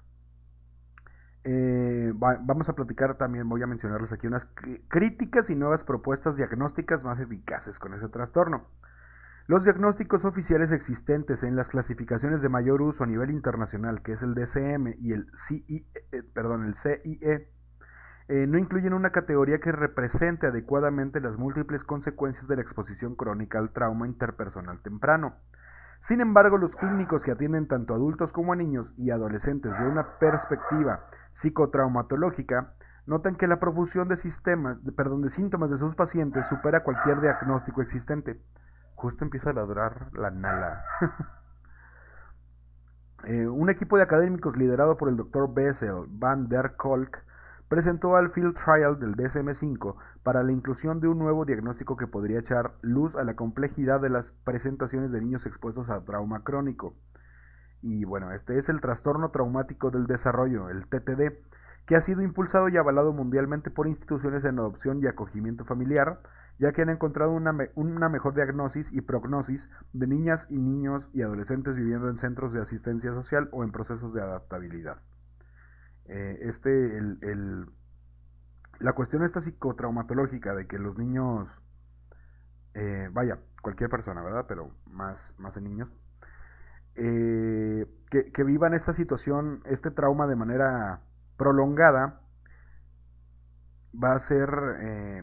Eh, vamos a platicar también, voy a mencionarles aquí unas críticas y nuevas propuestas diagnósticas más eficaces con ese trastorno. Los diagnósticos oficiales existentes en las clasificaciones de mayor uso a nivel internacional, que es el DCM y el CIE, eh, perdón, el CIE, eh, no incluyen una categoría que represente adecuadamente las múltiples consecuencias de la exposición crónica al trauma interpersonal temprano. Sin embargo, los clínicos que atienden tanto a adultos como a niños y adolescentes de una perspectiva psicotraumatológica notan que la profusión de sistemas, de síntomas de sus pacientes supera cualquier diagnóstico existente. Justo empieza a ladrar la nala. <laughs> Eh, un equipo de académicos liderado por el Dr. Bessel van der Kolk presentó al Field Trial del DSM-5 para la inclusión de un nuevo diagnóstico que podría echar luz a la complejidad de las presentaciones de niños expuestos a trauma crónico. Y bueno, este es el trastorno traumático del desarrollo, el TTD, que ha sido impulsado y avalado mundialmente por instituciones en adopción y acogimiento familiar, ya que han encontrado una, una, mejor diagnosis y prognosis de niñas y niños y adolescentes viviendo en centros de asistencia social o en procesos de adaptabilidad. Eh, este, el, la cuestión esta psicotraumatológica de que los niños, eh, vaya, cualquier persona, ¿verdad? Pero más, más en niños, eh, que, que, vivan esta situación, este trauma de manera prolongada, va a ser,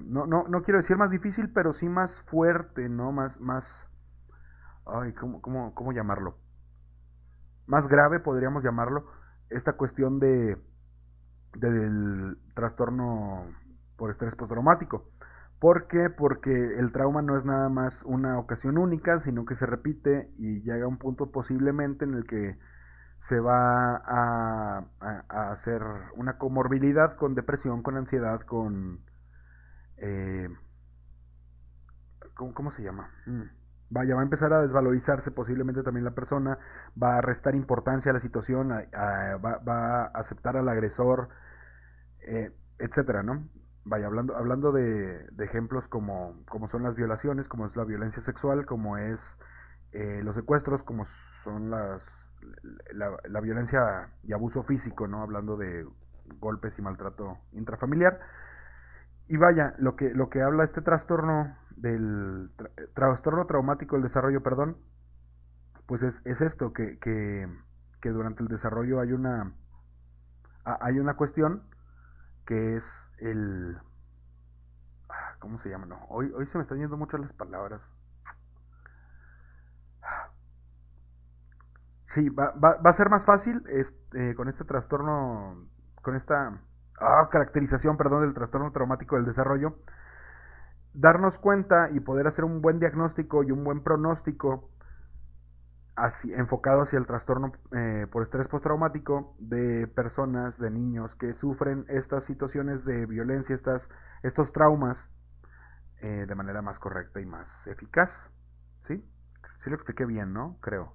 no, no, no, quiero decir más difícil, pero sí más fuerte, ¿no? Más, más, ay, ¿cómo, cómo, cómo llamarlo? Más grave podríamos llamarlo, esta cuestión de del trastorno por estrés postraumático. ¿Por qué? Porque el trauma no es nada más una ocasión única, sino que se repite y llega a un punto posiblemente en el que se va a, hacer una comorbilidad con depresión, con ansiedad, con... Eh, ¿cómo, se llama? Mm. Vaya, va a empezar a desvalorizarse posiblemente también la persona, va a restar importancia a la situación, va, a aceptar al agresor, eh, etcétera, ¿no? Vaya, hablando, hablando de, ejemplos como, como, son las violaciones, como es la violencia sexual, como es eh, los secuestros, como son las la, violencia y abuso físico, ¿no? Hablando de golpes y maltrato intrafamiliar. Y vaya, lo que, lo que habla este trastorno del trastorno traumático del desarrollo, perdón, pues es, es esto, que, que, que, durante el desarrollo hay una, hay una cuestión que es el... Ah, ¿Cómo se llama? No, hoy, hoy se me están yendo mucho las palabras. Sí, va, va, va a ser más fácil este, con este trastorno, con esta ah, caracterización, perdón, del trastorno traumático del desarrollo, darnos cuenta y poder hacer un buen diagnóstico y un buen pronóstico enfocado hacia el trastorno eh, por estrés postraumático de personas, de niños que sufren estas situaciones de violencia, estas, estos traumas eh, de manera más correcta y más eficaz. ¿Sí? Sí lo expliqué bien, ¿no? Creo.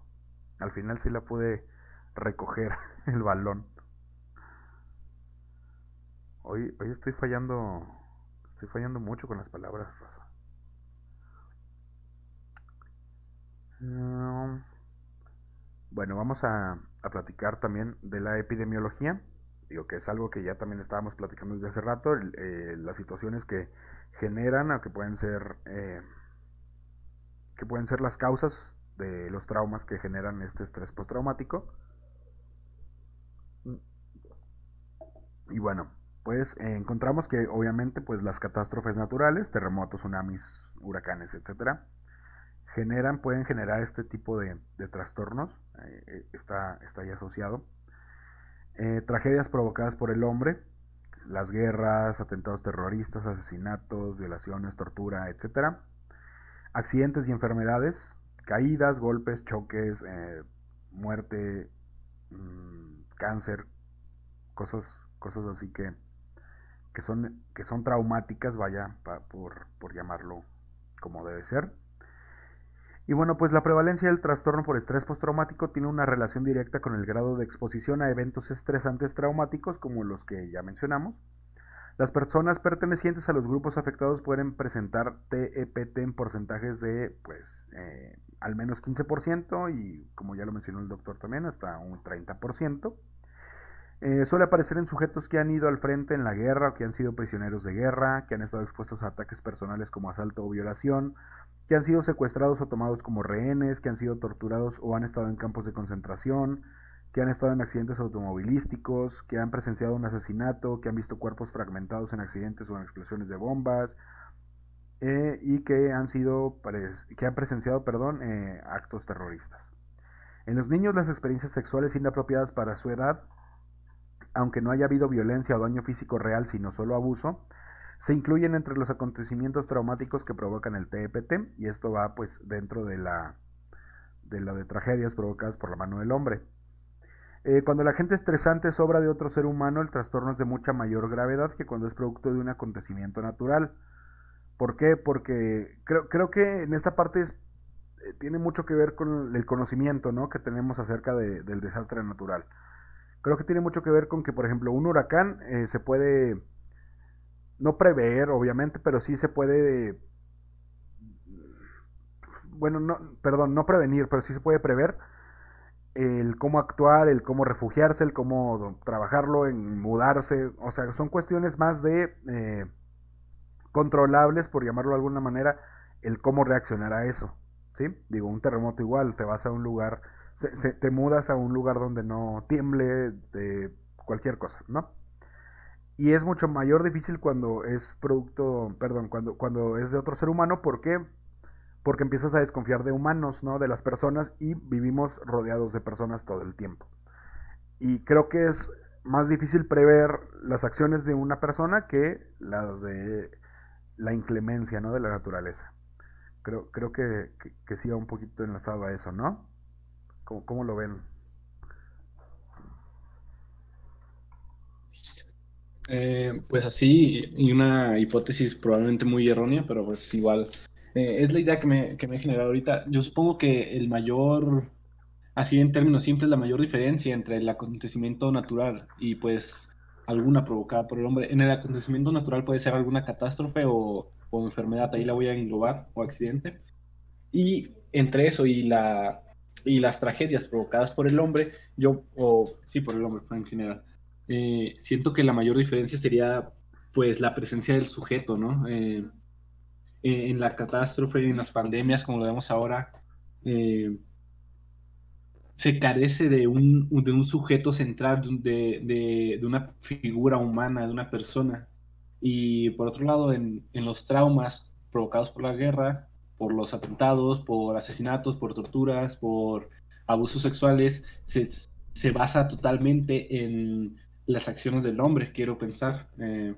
Al final sí la pude recoger <laughs> el balón. Hoy, hoy estoy fallando. Estoy fallando mucho con las palabras, Rosa. Um, bueno, vamos a, platicar también de la epidemiología. Digo que es algo que ya también estábamos platicando desde hace rato. Eh, las situaciones que generan o que pueden ser. Eh, que pueden ser las causas de los traumas que generan este estrés postraumático. Y bueno, pues eh, encontramos que obviamente pues las catástrofes naturales, terremotos, tsunamis, huracanes, etcétera, generan, pueden generar este tipo de, trastornos, eh, eh, está, está ahí asociado. Eh, tragedias provocadas por el hombre, las guerras, atentados terroristas, asesinatos, violaciones, tortura, etc. Accidentes y enfermedades, caídas, golpes, choques, muerte, mm, cáncer, cosas, cosas así que, que, son, que son traumáticas, vaya, por, por llamarlo como debe ser. Y bueno, pues la prevalencia del trastorno por estrés postraumático tiene una relación directa con el grado de exposición a eventos estresantes traumáticos como los que ya mencionamos. Las personas pertenecientes a los grupos afectados pueden presentar TEPT e en porcentajes de, pues, eh, al menos 15% y, como ya lo mencionó el doctor también, hasta un 30%. Eh, suele aparecer en sujetos que han ido al frente en la guerra o que han sido prisioneros de guerra, que han estado expuestos a ataques personales como asalto o violación, que han sido secuestrados o tomados como rehenes, que han sido torturados o han estado en campos de concentración, que han estado en accidentes automovilísticos, que han presenciado un asesinato, que han visto cuerpos fragmentados en accidentes o en explosiones de bombas, eh, y que han sido que han presenciado perdón, eh, actos terroristas. En los niños las experiencias sexuales inapropiadas para su edad, aunque no haya habido violencia o daño físico real, sino solo abuso, se incluyen entre los acontecimientos traumáticos que provocan el TEPT y esto va pues dentro de la de lo de tragedias provocadas por la mano del hombre. Eh, cuando la gente estresante es obra de otro ser humano, el trastorno es de mucha mayor gravedad que cuando es producto de un acontecimiento natural. ¿Por qué? Porque creo, creo que en esta parte eh, tiene mucho que ver con el conocimiento ¿no? que tenemos acerca del desastre natural. Creo que tiene mucho que ver con que, por ejemplo, un huracán eh, se puede no prever, obviamente, pero sí se puede, bueno, no, perdón, no prevenir, pero sí se puede prever el cómo actuar, el cómo refugiarse, el cómo trabajarlo, en mudarse, o sea, son cuestiones más de eh, controlables, por llamarlo de alguna manera, el cómo reaccionar a eso, ¿sí? Digo, un terremoto igual, te vas a un lugar, te mudas a un lugar donde no tiemble de cualquier cosa, ¿no? Y es mucho mayor difícil cuando es producto, perdón, cuando, cuando es de otro ser humano, ¿por qué? Porque empiezas a desconfiar de humanos, ¿no? De las personas y vivimos rodeados de personas todo el tiempo. Y creo que es más difícil prever las acciones de una persona que las de la inclemencia, ¿no? De la naturaleza. Creo, creo que, que, va un poquito enlazado a eso, ¿no? ¿Cómo, lo ven? Eh, pues así, y una hipótesis probablemente muy errónea, pero pues igual eh, es la idea que me, que me he generado ahorita. Yo supongo que el mayor, así en términos simples, la mayor diferencia entre el acontecimiento natural y pues alguna provocada por el hombre, en el acontecimiento natural puede ser alguna catástrofe o, o enfermedad, ahí la voy a englobar, o accidente. Y entre eso y la y las tragedias provocadas por el hombre, yo, o sí, por el hombre en general, eh, siento que la mayor diferencia sería pues la presencia del sujeto, ¿no? Eh, eh, en la catástrofe, en las pandemias, como lo vemos ahora, se carece de un, de un sujeto central, de, de, una figura humana, de una persona. Y por otro lado, en, en los traumas provocados por la guerra, por los atentados, por asesinatos, por torturas, por abusos sexuales, se, se basa totalmente en las acciones del hombre, quiero pensar. Eh,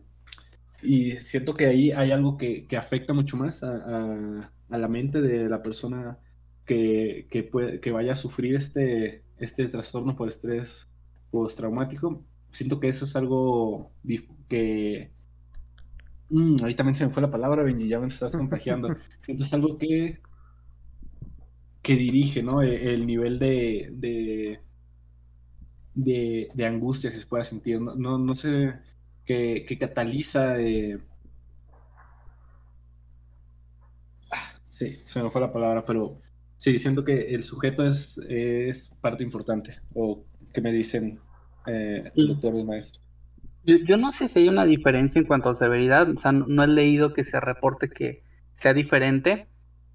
y siento que ahí hay algo que, afecta mucho más a, la mente de la persona que, puede, que vaya a sufrir este, este trastorno por estrés postraumático. Siento que eso es algo que... Mm, ahí también se me fue la palabra, Benji, ya me estás contagiando. <laughs> Siento es algo que, que dirige, ¿no? E, el, nivel de de, de angustia que se pueda sentir. No, no, sé qué, cataliza. Eh, ah, sí, se me fue la palabra, pero sí, siento que el sujeto es, es parte importante. ¿O qué me dicen eh, doctores maestros? Yo, yo, no sé si hay una diferencia en cuanto a severidad, o sea, no, he leído que se reporte que sea diferente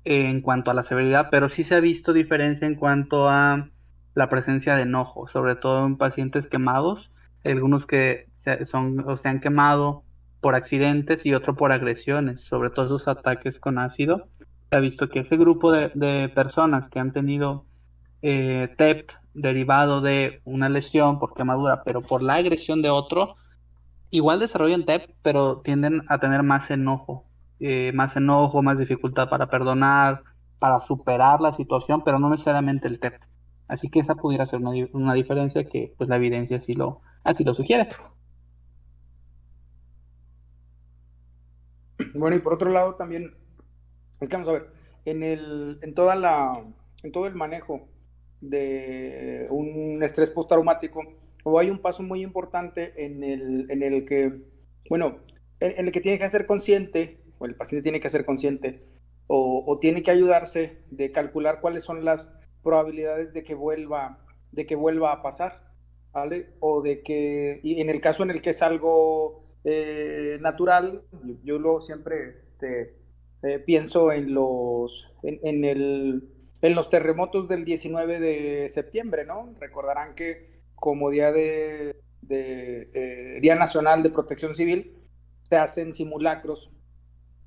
en cuanto a la severidad, pero sí se ha visto diferencia en cuanto a la presencia de enojo, sobre todo en pacientes quemados, algunos que se, son o se han quemado por accidentes y otro por agresiones, sobre todo esos ataques con ácido. Se ha visto que ese grupo de, personas que han tenido eh, TEP derivado de una lesión por quemadura, pero por la agresión de otro, igual desarrollan TEP, pero tienden a tener más enojo, eh, más enojo, más dificultad para perdonar, para superar la situación, pero no necesariamente el TEP. Así que esa pudiera ser una, diferencia que pues la evidencia así lo, así lo sugiere. Bueno, y por otro lado también, es que vamos a ver, en, el, en, toda la, en todo el manejo de un estrés postraumático, o hay un paso muy importante en el, en el que, bueno, en, el que tiene que ser consciente, o el paciente tiene que ser consciente, o, o tiene que ayudarse de calcular cuáles son las probabilidades de que vuelva, de que vuelva a pasar, ¿vale? O de que, y en el caso en el que es algo eh, natural, yo luego siempre este, eh, pienso en los, en, el, en los terremotos del 19 de septiembre, ¿no? Recordarán que como día de, eh, Día Nacional de Protección Civil se hacen simulacros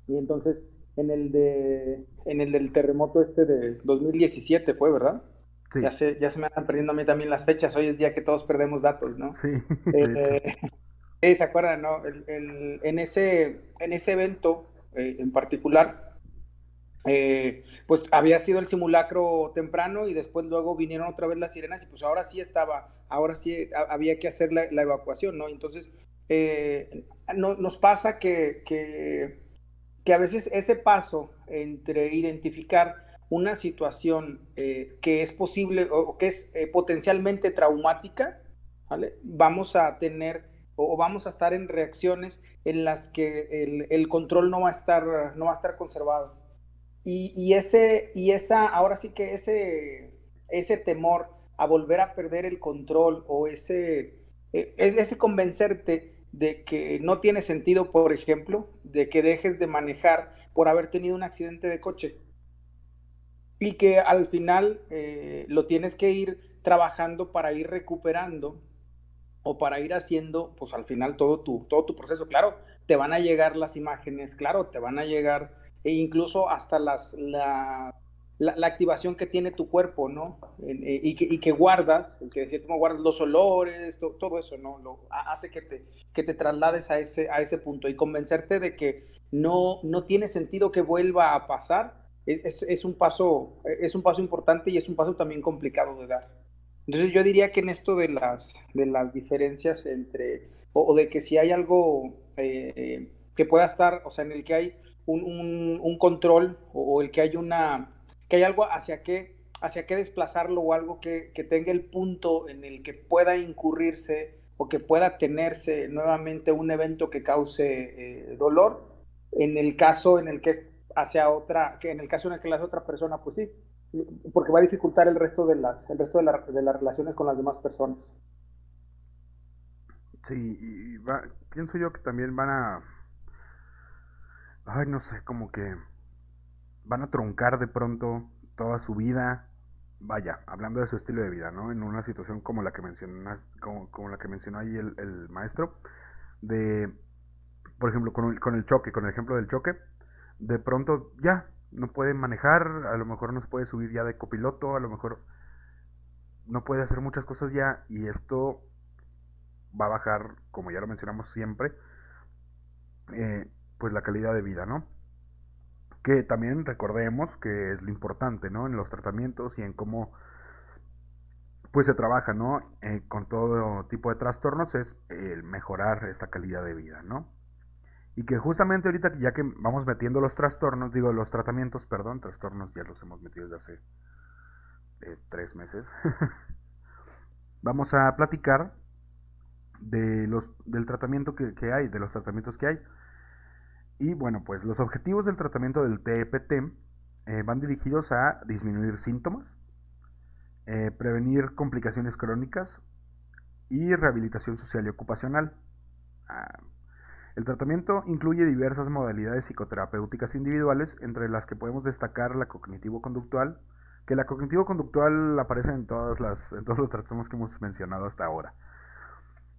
y entonces en el de en el del terremoto este de 2017 fue, ¿verdad? Sí. Ya se, ya se me andan perdiendo a mí también las fechas. Hoy es día que todos perdemos datos, ¿no? Sí. <laughs> Eh, ¿Se acuerdan, no? en, ese, en ese evento eh, en particular, eh, pues había sido el simulacro temprano y después luego vinieron otra vez las sirenas y pues ahora sí estaba, ahora sí había que hacer la, evacuación, ¿no? Entonces, no, nos pasa que, que a veces ese paso entre identificar una situación eh, que es posible o que es eh, potencialmente traumática, ¿vale? vamos a tener o, vamos a estar en reacciones en las que el, control no va a estar, no va a estar conservado. Y, ese, y esa, ahora sí que ese, ese temor a volver a perder el control o ese, e, ese convencerte de que no tiene sentido, por ejemplo, de que dejes de manejar por haber tenido un accidente de coche y que al final eh, lo tienes que ir trabajando para ir recuperando o para ir haciendo, pues al final todo tu, todo tu proceso. Claro, te van a llegar las imágenes, claro, te van a llegar e incluso hasta las, la, la, activación que tiene tu cuerpo, ¿no? Eh, y, que, y, que, guardas, que decir, cómo guardas los olores, todo eso, ¿no? Lo, hace que te, que te traslades a ese, a ese punto y convencerte de que no, no tiene sentido que vuelva a pasar, es, es, un paso, es un paso importante y es un paso también complicado de dar. Entonces yo diría que en esto de las, de las diferencias entre, o, de que si hay algo eh, que pueda estar, o sea, en el que hay un, un, control o el que hay una que hay algo hacia qué, hacia qué desplazarlo o algo que, tenga el punto en el que pueda incurrirse o que pueda tenerse nuevamente un evento que cause eh, dolor, en el caso en el que es hacia otra, que en el caso en el que la otra persona, pues sí, porque va a dificultar el resto de las, el resto de, las relaciones con las demás personas. Sí, y pienso yo que también van a, ay, no sé, como que van a truncar de pronto toda su vida, vaya, hablando de su estilo de vida, ¿no? En una situación como la que mencionas, como, la que mencionó ahí el, maestro, de, por ejemplo, con el, con el choque, con el ejemplo del choque, de pronto ya no puede manejar, a lo mejor no se puede subir ya de copiloto, a lo mejor no puede hacer muchas cosas ya y esto va a bajar, como ya lo mencionamos siempre, eh, pues la calidad de vida, ¿no? que también recordemos que es lo importante, ¿no? En los tratamientos y en cómo pues se trabaja, ¿no? Eh, con todo tipo de trastornos es el mejorar esta calidad de vida, ¿no? Y que justamente ahorita, ya que vamos metiendo los trastornos, digo, los tratamientos, perdón, trastornos ya los hemos metido desde hace eh, tres meses, <laughs> vamos a platicar de los, del tratamiento que, que hay, de los tratamientos que hay. Y bueno, pues los objetivos del tratamiento del TEPT eh, van dirigidos a disminuir síntomas, eh, prevenir complicaciones crónicas y rehabilitación social y ocupacional. Ah, el tratamiento incluye diversas modalidades psicoterapéuticas individuales, entre las que podemos destacar la cognitivo-conductual, que la cognitivo-conductual aparece en, todas las, en todos los trastornos que hemos mencionado hasta ahora.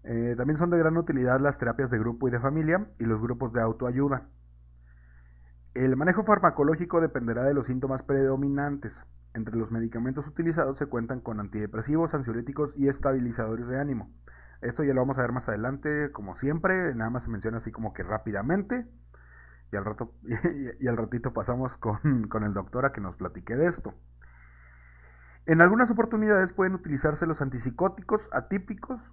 Eh, también son de gran utilidad las terapias de grupo y de familia y los grupos de autoayuda. El manejo farmacológico dependerá de los síntomas predominantes. Entre los medicamentos utilizados se cuentan con antidepresivos, ansiolíticos y estabilizadores de ánimo. Esto ya lo vamos a ver más adelante, como siempre, nada más se menciona así como que rápidamente. Y al, rato, <laughs> y, al ratito pasamos con, con el doctor a que nos platique de esto. En algunas oportunidades pueden utilizarse los antipsicóticos atípicos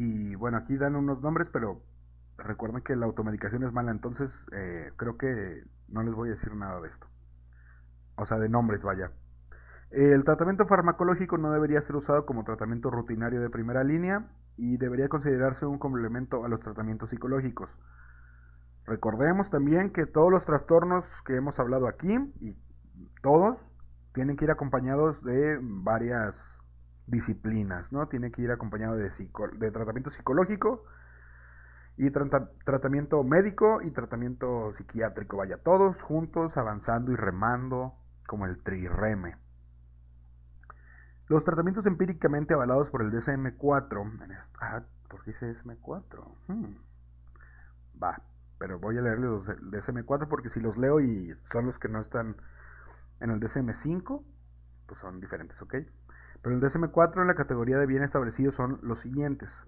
y bueno, aquí dan unos nombres, pero recuerden que la automedicación es mala, entonces eh, creo que no les voy a decir nada de esto. O sea, de nombres, vaya. El tratamiento farmacológico no debería ser usado como tratamiento rutinario de primera línea y debería considerarse un complemento a los tratamientos psicológicos. Recordemos también que todos los trastornos que hemos hablado aquí, y todos, tienen que ir acompañados de varias disciplinas, ¿no? Tiene que ir acompañado de, tratamiento psicológico y tratamiento médico y tratamiento psiquiátrico, vaya, todos juntos avanzando y remando como el trireme. Los tratamientos empíricamente avalados por el DSM-4, ah, ¿por qué dice DSM-4? Hmm. Va. pero voy a leerles los del DSM-4 porque si los leo y son los que no están en el DSM-5, pues son diferentes, ¿ok? Pero el DSM-4 en la categoría de bien establecido son los siguientes.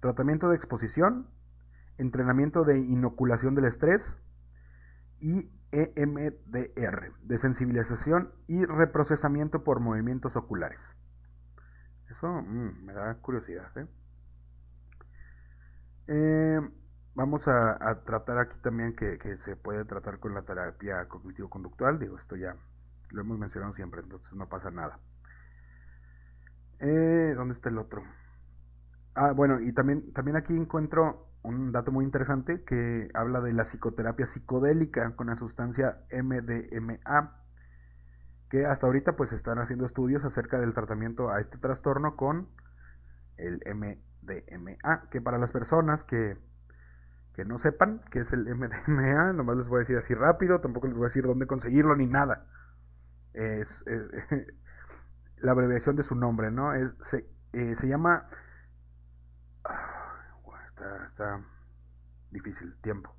Tratamiento de exposición, entrenamiento de inoculación del estrés y EMDR, de sensibilización y reprocesamiento por movimientos oculares. Eso mm, me da curiosidad. ¿eh? Eh, vamos a, tratar aquí también que, se puede tratar con la terapia cognitivo-conductual. Digo, esto ya lo hemos mencionado siempre, entonces no pasa nada. Eh, ¿Dónde está el otro? Ah, bueno, y también, también aquí encuentro un dato muy interesante que habla de la psicoterapia psicodélica con la sustancia MDMA, que hasta ahorita pues están haciendo estudios acerca del tratamiento a este trastorno con el MDMA, que para las personas que, que no sepan qué es el MDMA, nomás les voy a decir así rápido, tampoco les voy a decir dónde conseguirlo ni nada. Es, la abreviación de su nombre, ¿no? Es, se, eh, se llama... <sighs> está, está difícil, tiempo.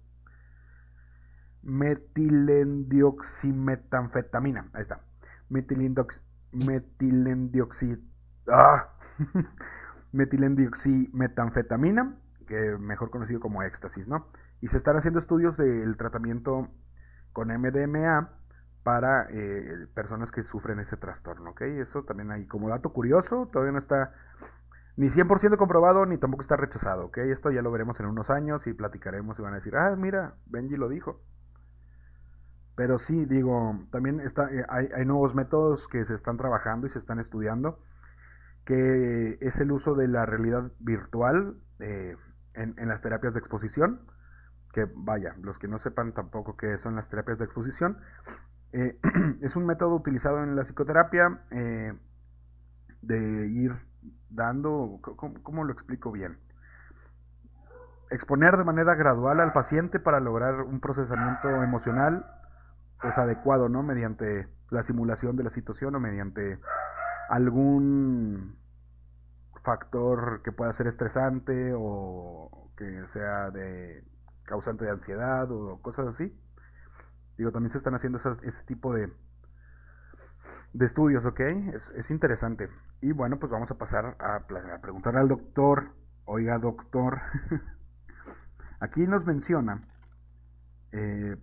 Metilendioximetanfetamina, ahí está. Metilendiox, metilendioxid, ah, <laughs> metilendioximetanfetamina, que mejor conocido como éxtasis, ¿no? Y se están haciendo estudios del tratamiento con MDMA para eh, personas que sufren ese trastorno, ¿ok? Eso también hay como dato curioso, todavía no está ni 100% comprobado ni tampoco está rechazado, ¿ok? Esto ya lo veremos en unos años y platicaremos y van a decir, ah, mira, Benji lo dijo. Pero sí, digo, también está, eh, hay, nuevos métodos que se están trabajando y se están estudiando, que es el uso de la realidad virtual eh, en, en las terapias de exposición, que vaya, los que no sepan tampoco qué son las terapias de exposición, eh, <clears throat> es un método utilizado en la psicoterapia eh, de ir dando, ¿cómo, lo explico bien? Exponer de manera gradual al paciente para lograr un procesamiento emocional pues adecuado, ¿no? Mediante la simulación de la situación o mediante algún factor que pueda ser estresante o que sea de causante de ansiedad o cosas así. Digo, también se están haciendo ese tipo de, de estudios, ¿ok? Es, interesante. Y bueno, pues vamos a pasar a, preguntar al doctor. Oiga, doctor. <laughs> Aquí nos menciona eh,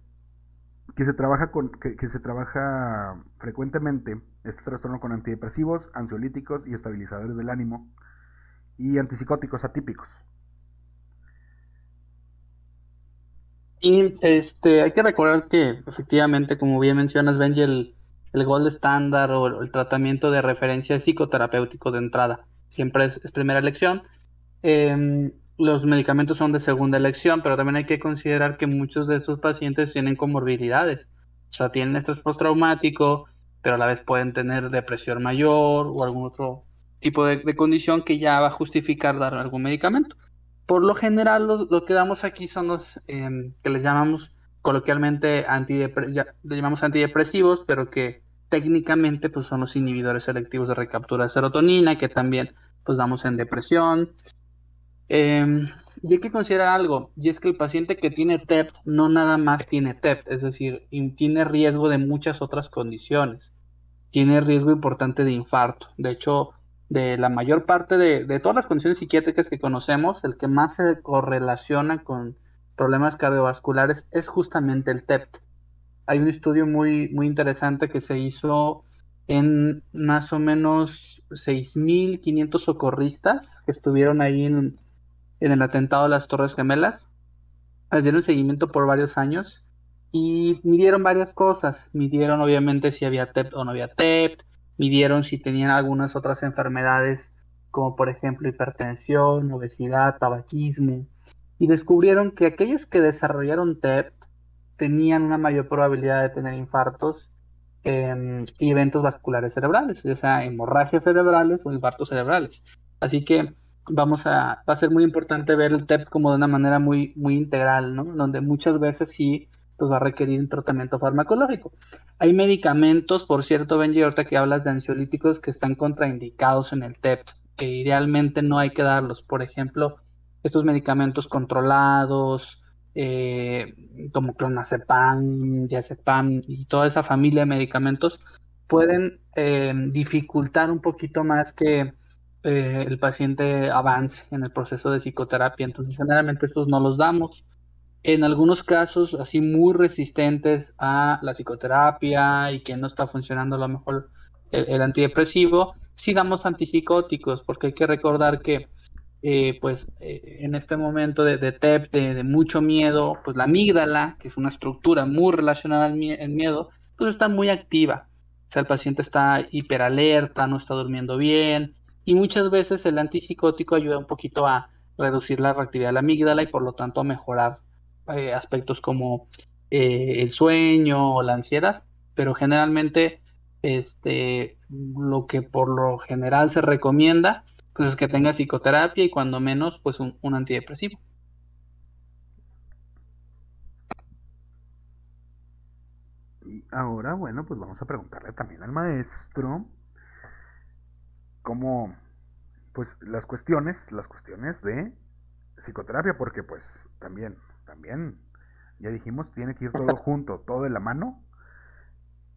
que se trabaja con que, se trabaja frecuentemente este trastorno con antidepresivos, ansiolíticos y estabilizadores del ánimo y antipsicóticos atípicos. Y este, hay que recordar que efectivamente, como bien mencionas, Benji, el, el gold estándar o el, tratamiento de referencia psicoterapéutico de entrada. Siempre es, primera elección. Em, los medicamentos son de segunda elección, pero también hay que considerar que muchos de estos pacientes tienen comorbilidades. O sea, tienen estrés postraumático, pero a la vez pueden tener depresión mayor o algún otro tipo de condición que ya va a justificar dar algún medicamento. Por lo general, lo que damos aquí son los em, que les llamamos coloquialmente llamamos antidepresivos, pero que técnicamente pues, son los inhibidores selectivos de recaptura de serotonina, que también pues, damos en depresión. Em, y hay que considerar algo, y es que el paciente que tiene TEPT no nada más tiene TEPT, es decir, tiene riesgo de muchas otras condiciones. Tiene riesgo importante de infarto. De hecho, de la mayor parte de, todas las condiciones psiquiátricas que conocemos, el que más se correlaciona con problemas cardiovasculares es justamente el TEPT. Hay un estudio muy, muy interesante que se hizo en más o menos 6.500 socorristas que estuvieron ahí en, en, el atentado de las Torres Gemelas. Les dieron seguimiento por varios años y midieron varias cosas. Midieron obviamente si había TEPT o no había TEPT, midieron si tenían algunas otras enfermedades como por ejemplo hipertensión, obesidad, tabaquismo, y descubrieron que aquellos que desarrollaron TEPT tenían una mayor probabilidad de tener infartos em, y eventos vasculares cerebrales, ya sea hemorragias cerebrales o infartos cerebrales. Así que vamos a, va a ser muy importante ver el TEP como de una manera muy, muy integral, ¿no? Donde muchas veces sí pues va a requerir un tratamiento farmacológico. Hay medicamentos, por cierto, Benji, ahorita que hablas de ansiolíticos que están contraindicados en el TEP, que idealmente no hay que darlos. Por ejemplo, estos medicamentos controlados eh, como clonazepam, diazepam y toda esa familia de medicamentos pueden eh, dificultar un poquito más que eh, el paciente avance en el proceso de psicoterapia. Entonces, generalmente estos no los damos. En algunos casos, así muy resistentes a la psicoterapia y que no está funcionando a lo mejor el, antidepresivo, sí damos antipsicóticos, porque hay que recordar que eh, pues eh, en este momento de, de TEP, de, mucho miedo, pues la amígdala, que es una estructura muy relacionada al miedo, pues está muy activa. O sea, el paciente está hiperalerta, no está durmiendo bien, y muchas veces el antipsicótico ayuda un poquito a reducir la reactividad de la amígdala y por lo tanto a mejorar eh, aspectos como el sueño o la ansiedad, pero generalmente este, lo que por lo general se recomienda pues es que tenga psicoterapia y cuando menos, pues un, antidepresivo. Y ahora, bueno, pues vamos a preguntarle también al maestro cómo, pues las cuestiones, las cuestiones de psicoterapia, porque pues también, también, ya dijimos, tiene que ir todo <laughs> junto, todo de la mano.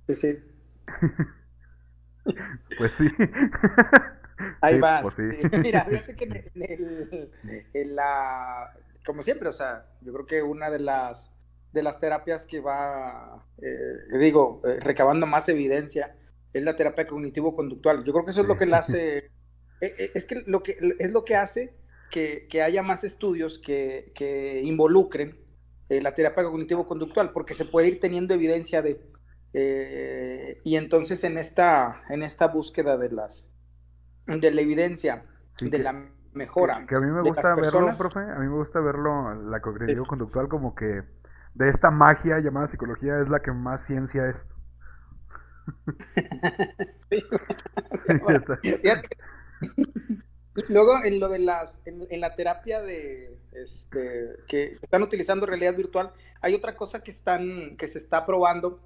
Sí, sí. <laughs> pues sí. Ahí vas. Pues Mira, fíjate que <laughs> en, la, como siempre, o sea, yo creo que una de las, de las terapias que va, eh, digo, eh, recabando más evidencia es la terapia cognitivo-conductual. Yo creo que eso es lo que le hace, eh, es que lo que es lo que hace que, que haya más estudios que, que involucren la terapia cognitivo-conductual, porque se puede ir teniendo evidencia de, y entonces en esta, en esta búsqueda de las, de la evidencia, de la mejora. Que, a mí me gusta verlo, profe, a mí me gusta verlo, la cognitivo conductual, como que de esta magia llamada psicología es la que más ciencia es. <laughs> sí. <laughs> Luego, en lo de las, en, la terapia de, este, que están utilizando realidad virtual, hay otra cosa que están, que se está probando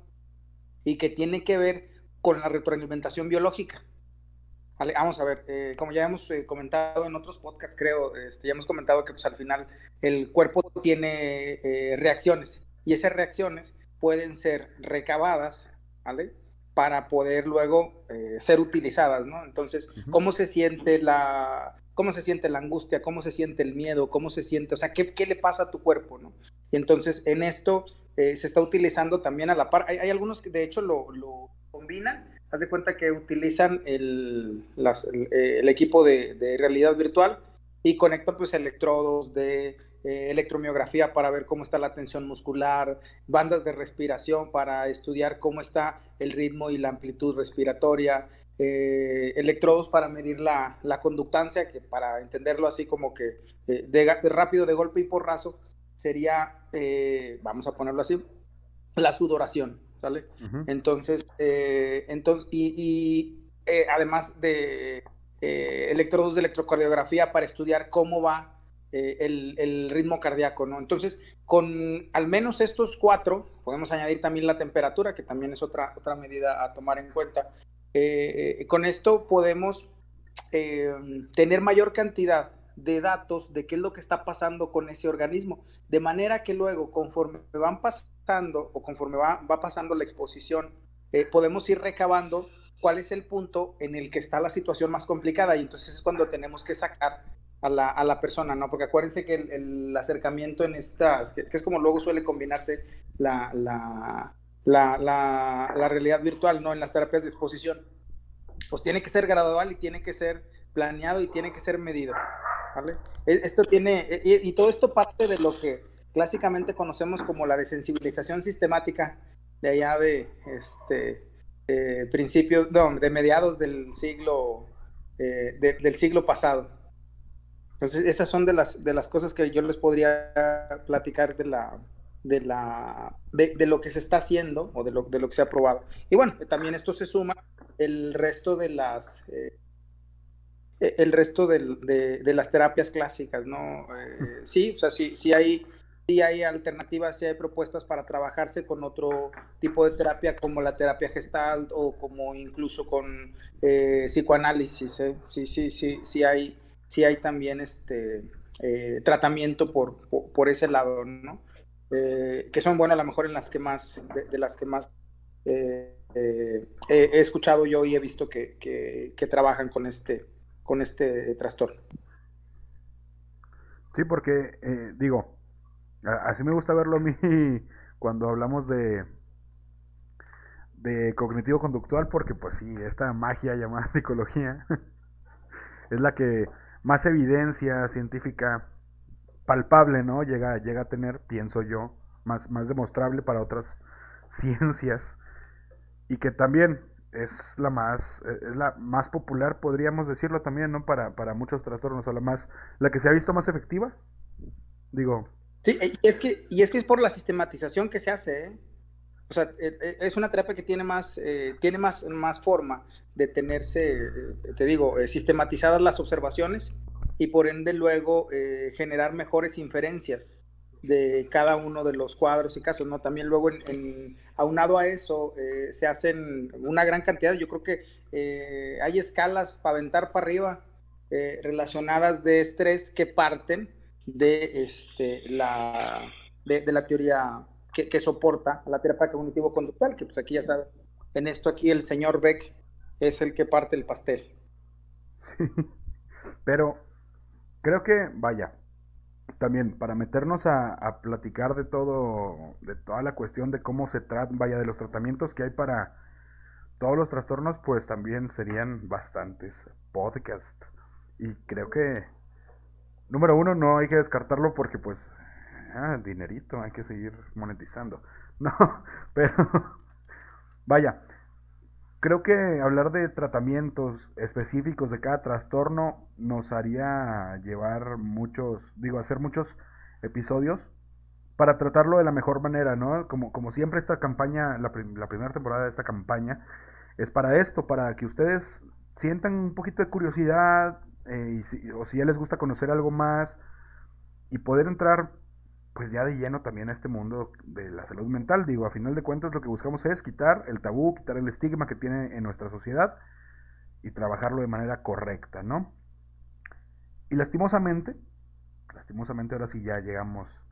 y que tiene que ver con la retroalimentación biológica. Vamos a ver, eh, como ya hemos eh, comentado en otros podcasts, creo, este, ya hemos comentado que pues al final el cuerpo tiene eh, reacciones y esas reacciones pueden ser recabadas, ¿vale? Para poder luego ser utilizadas, ¿no? Entonces, ¿cómo se siente la, cómo se siente la angustia, cómo se siente el miedo, cómo se siente, o sea, qué, qué le pasa a tu cuerpo, ¿no? Y entonces, en esto se está utilizando también a la par, hay, hay algunos que de hecho lo, lo combinan. Haz de cuenta que utilizan el, eh, el, equipo de, realidad virtual y conectan pues electrodos de eh, electromiografía para ver cómo está la tensión muscular, bandas de respiración para estudiar cómo está el ritmo y la amplitud respiratoria, eh, electrodos para medir la, conductancia, que para entenderlo así como que de, rápido, de golpe y porrazo, sería, vamos a ponerlo así, la sudoración. ¿sale? Entonces, eh, entonces, y, eh, además de eh, electrodos de electrocardiografía para estudiar cómo va el, ritmo cardíaco, ¿no? Entonces, con al menos estos cuatro, podemos añadir también la temperatura, que también es otra, otra medida a tomar en cuenta. con esto podemos tener mayor cantidad de datos de qué es lo que está pasando con ese organismo, de manera que luego, conforme van pasando o conforme va, pasando la exposición, eh, podemos ir recabando cuál es el punto en el que está la situación más complicada y entonces es cuando tenemos que sacar a la, a la persona, ¿no? Porque acuérdense que el, acercamiento en estas, que, es como luego suele combinarse la, la, la, la realidad virtual, ¿no? En las terapias de exposición, pues tiene que ser gradual y tiene que ser planeado y tiene que ser medido. E, esto tiene, e, y, todo esto parte de lo que clásicamente conocemos como la desensibilización sistemática de allá de este eh, principios, de mediados del siglo eh, del siglo pasado. Entonces, esas son de las, de las cosas que yo les podría platicar de la, de, la, de, lo que se está haciendo o de lo, de lo que se ha probado. Y bueno, también esto se suma el resto de las eh, el resto de, las terapias clásicas, ¿no? Eh, sí, o sea, sí, sí hay, sí hay alternativas, sí hay propuestas para trabajarse con otro tipo de terapia como la terapia gestal o como incluso con eh, psicoanálisis, ¿eh? Sí, sí, sí, sí hay, sí hay también este tratamiento por, por, ese lado, ¿no? eh, que son, bueno, a lo mejor en las que más, de, las que más eh, he escuchado yo y he visto que, que, trabajan con este, con este trastorno. Sí, porque digo, así me gusta verlo a mí <laughs> cuando hablamos de, de cognitivo conductual, porque pues sí, esta magia llamada <laughs> psicología <laughs> es la que más evidencia científica palpable, ¿no? Llega, llega a tener, pienso yo, más, más demostrable para otras <laughs> ciencias y que también es la más es la más popular podríamos decirlo también no para, para muchos trastornos o la más la que se ha visto más efectiva digo sí es que y es que es por la sistematización que se hace ¿eh? O sea e, e, es una terapia que tiene más eh, tiene más más forma de tenerse eh, te digo sistematizadas las observaciones y por ende luego eh, generar mejores inferencias de cada uno de los cuadros y casos, ¿no? También luego, en, aunado a eso, eh, se hacen una gran cantidad, yo creo que eh, hay escalas para aventar para arriba relacionadas de estrés que parten de, este, la, de, la teoría que, soporta la terapia cognitivo-conductual, que pues aquí ya saben, en esto aquí el señor Beck es el que parte el pastel. <laughs> Pero creo que, vaya, también para meternos a, platicar de todo, de toda la cuestión de cómo se trata, vaya, de los tratamientos que hay para todos los trastornos, pues también serían bastantes podcasts. Y creo que, número uno, no hay que descartarlo porque pues, ah, dinerito, hay que seguir monetizando. <laughs> No, pero, vaya, Creo que hablar de tratamientos específicos de cada trastorno nos haría llevar muchos, digo, hacer muchos episodios para tratarlo de la mejor manera, ¿no? Como, como siempre esta campaña, la, primera temporada de esta campaña es para esto, para que ustedes sientan un poquito de curiosidad eh, o si ya les gusta conocer algo más y poder entrar pues ya de lleno también a este mundo de la salud mental. Digo, a final de cuentas lo que buscamos es quitar el tabú, quitar el estigma que tiene en nuestra sociedad y trabajarlo de manera correcta, ¿no? Y lastimosamente, lastimosamente ahora sí ya llegamos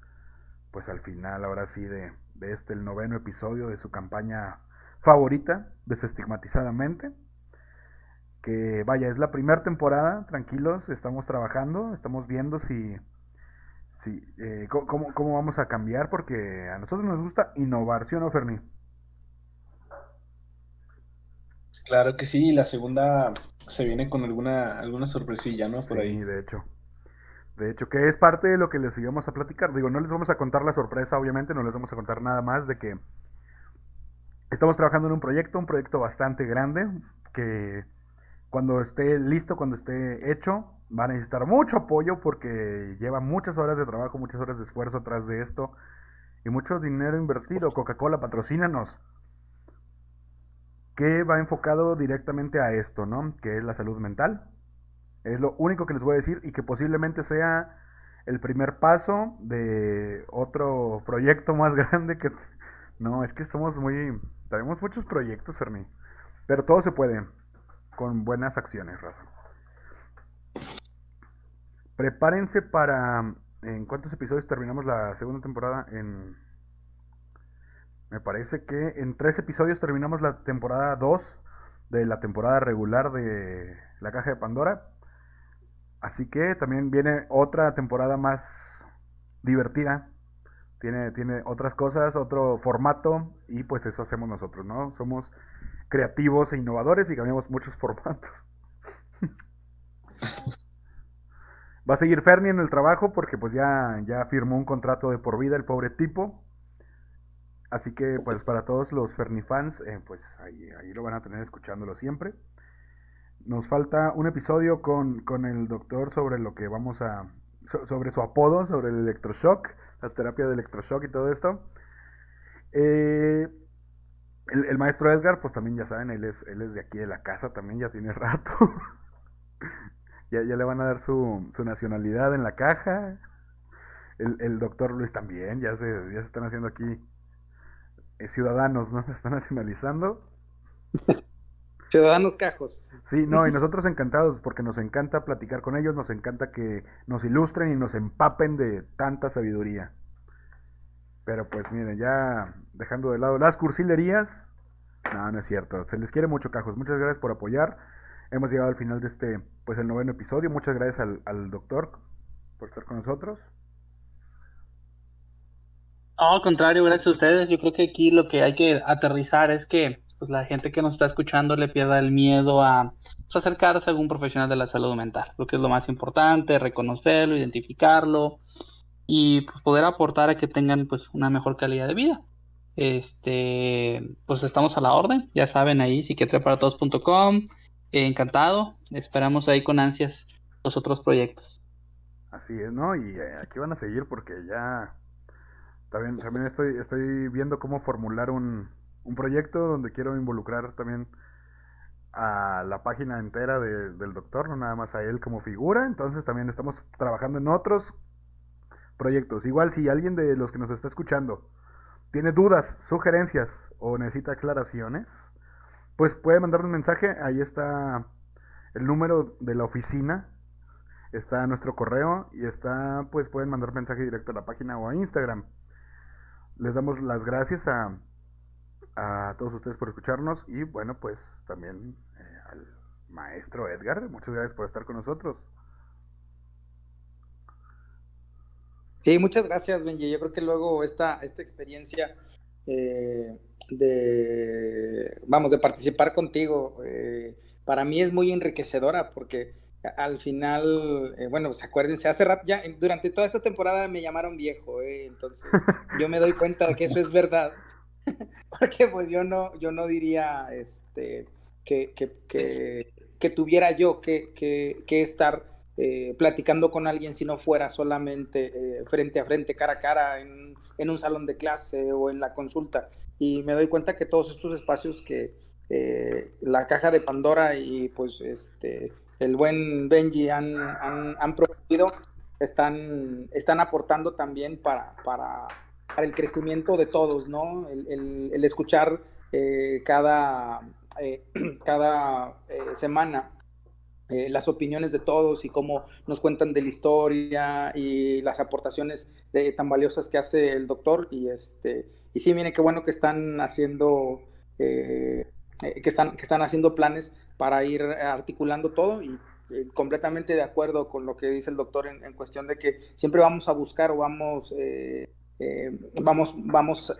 pues al final, ahora sí, de, de este, el noveno episodio de su campaña favorita, desestigmatizadamente. Que vaya, es la primera temporada, tranquilos, estamos trabajando, estamos viendo si Sí, eh, ¿cómo, ¿cómo, vamos a cambiar? Porque a nosotros nos gusta innovar, ¿sí o no, Fermi? Claro que sí, la segunda se viene con alguna, alguna sorpresilla, ¿no? Por sí, de hecho. De hecho, que es parte de lo que les íbamos a platicar. Digo, no les vamos a contar la sorpresa, obviamente, no les vamos a contar nada más de que estamos trabajando en un proyecto, un proyecto bastante grande, que cuando esté listo, cuando esté hecho, va a necesitar mucho apoyo porque lleva muchas horas de trabajo, muchas horas de esfuerzo atrás de esto y mucho dinero invertido. Coca-Cola, patrocínanos. Que va enfocado directamente a esto, ¿no? Que es la salud mental. Es lo único que les voy a decir y que posiblemente sea el primer paso de otro proyecto más <laughs> grande que... No, es que somos muy... Tenemos muchos proyectos, Fermi. Pero todo se puede con buenas acciones, raza. Prepárense para... ¿En cuántos episodios terminamos la segunda temporada? En... Me parece que en tres episodios terminamos la temporada 2 de la temporada regular de La Caja de Pandora. Así que también viene otra temporada más divertida. Tiene, tiene otras cosas, otro formato y pues eso hacemos nosotros, ¿no? Somos creativos e innovadores y cambiamos muchos <laughs> formatos. Va a seguir Fernie en el trabajo porque pues ya, ya firmó un contrato de por vida el pobre tipo. Así que pues para todos los Fernie fans, eh, pues ahí, ahí, lo van a tener escuchándolo siempre. Nos falta un episodio con, con el doctor sobre lo que vamos a... sobre su apodo, sobre el electroshock, la terapia de electroshock y todo esto. Eh, el, maestro Edgar, pues también ya saben, él es, él es de aquí de la casa también, ya tiene <laughs> rato. ya, ya le van a dar su, su nacionalidad en la caja. El, el, doctor Luis también, ya se, ya se están haciendo aquí eh, ciudadanos, ¿no? <laughs> Se están nacionalizando. Ciudadanos cajos. Sí, no, y nosotros encantados, porque nos encanta platicar con ellos, nos encanta que nos ilustren y nos empapen de tanta sabiduría. Pero pues miren, ya dejando de lado las cursilerías, no, no es cierto. Se les quiere mucho, cajos. Muchas gracias por apoyar. Hemos llegado al final de este, pues el noveno episodio. Muchas gracias al, al doctor por estar con nosotros. No, al contrario, gracias a ustedes. Yo creo que aquí lo que hay que aterrizar es que pues, la gente que nos está escuchando le pierda el miedo a pues, acercarse a algún profesional de la salud mental. Creo que es lo más importante, reconocerlo, identificarlo y pues, poder aportar a que tengan pues una mejor calidad de vida. Este, pues estamos a la orden, ya saben ahí, psiquiatriaparatodos.com. Eh, encantado, esperamos ahí con ansias los otros proyectos. Así es, ¿no? Y eh, aquí van a seguir porque ya también, también estoy, estoy viendo cómo formular un, un proyecto donde quiero involucrar también a la página entera de- del doctor, no nada más a él como figura. Entonces también estamos trabajando en otros proyectos. Igual si alguien de los que nos está escuchando tiene dudas, sugerencias o necesita aclaraciones, pues puede mandar un mensaje. Ahí está el número de la oficina, está nuestro correo y está, pues pueden mandar mensaje directo a la página o a Instagram. Les damos las gracias a, a todos ustedes por escucharnos y bueno, pues también eh, al maestro Edgar, muchas gracias por estar con nosotros. Sí, muchas gracias, Benji. Yo creo que luego esta, esta experiencia eh, de, vamos, de participar contigo, eh, para mí es muy enriquecedora porque al final, eh, bueno, pues acuérdense, hace rato, ya durante toda esta temporada me llamaron viejo, eh, entonces <laughs> yo me doy cuenta de que eso es verdad, <laughs> porque pues yo no, yo no diría, este, que, que, que, que tuviera yo que, que, que estar eh, platicando con alguien si no fuera solamente eh, frente a frente, cara a cara, en, en, un salón de clase o en la consulta. Y me doy cuenta que todos estos espacios que eh, la caja de Pandora y pues este el buen Benji han, han, están, están aportando también para, para, para, el crecimiento de todos, ¿no? El, el, escuchar cada, <clears throat> cada semana eh, las opiniones de todos y cómo nos cuentan de la historia y las aportaciones de, tan valiosas que hace el doctor. Y este y sí mire qué bueno que están haciendo eh, que están que están haciendo planes para ir articulando todo y eh, completamente de acuerdo con lo que dice el doctor en, cuestión de que siempre vamos a buscar o vamos eh, vamos vamos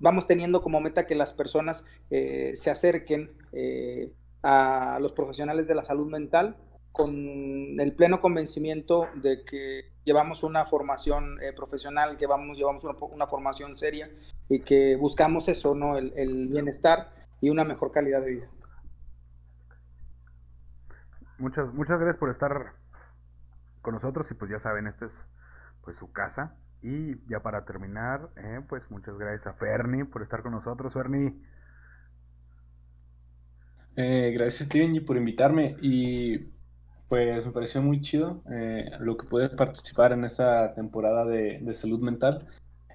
vamos teniendo como meta que las personas eh, se acerquen eh, a los profesionales de la salud mental con el pleno convencimiento de que llevamos una formación eh, profesional, que vamos, llevamos una, una, formación seria y que buscamos eso, ¿no? El, bienestar y una mejor calidad de vida. Muchas, muchas gracias por estar con nosotros y pues ya saben, esta es pues su casa. Y ya para terminar, eh, pues muchas gracias a Ferni por estar con nosotros. Ferni, eh, gracias Steven por invitarme y pues me pareció muy chido eh, lo que pude participar en esta temporada de, de, salud mental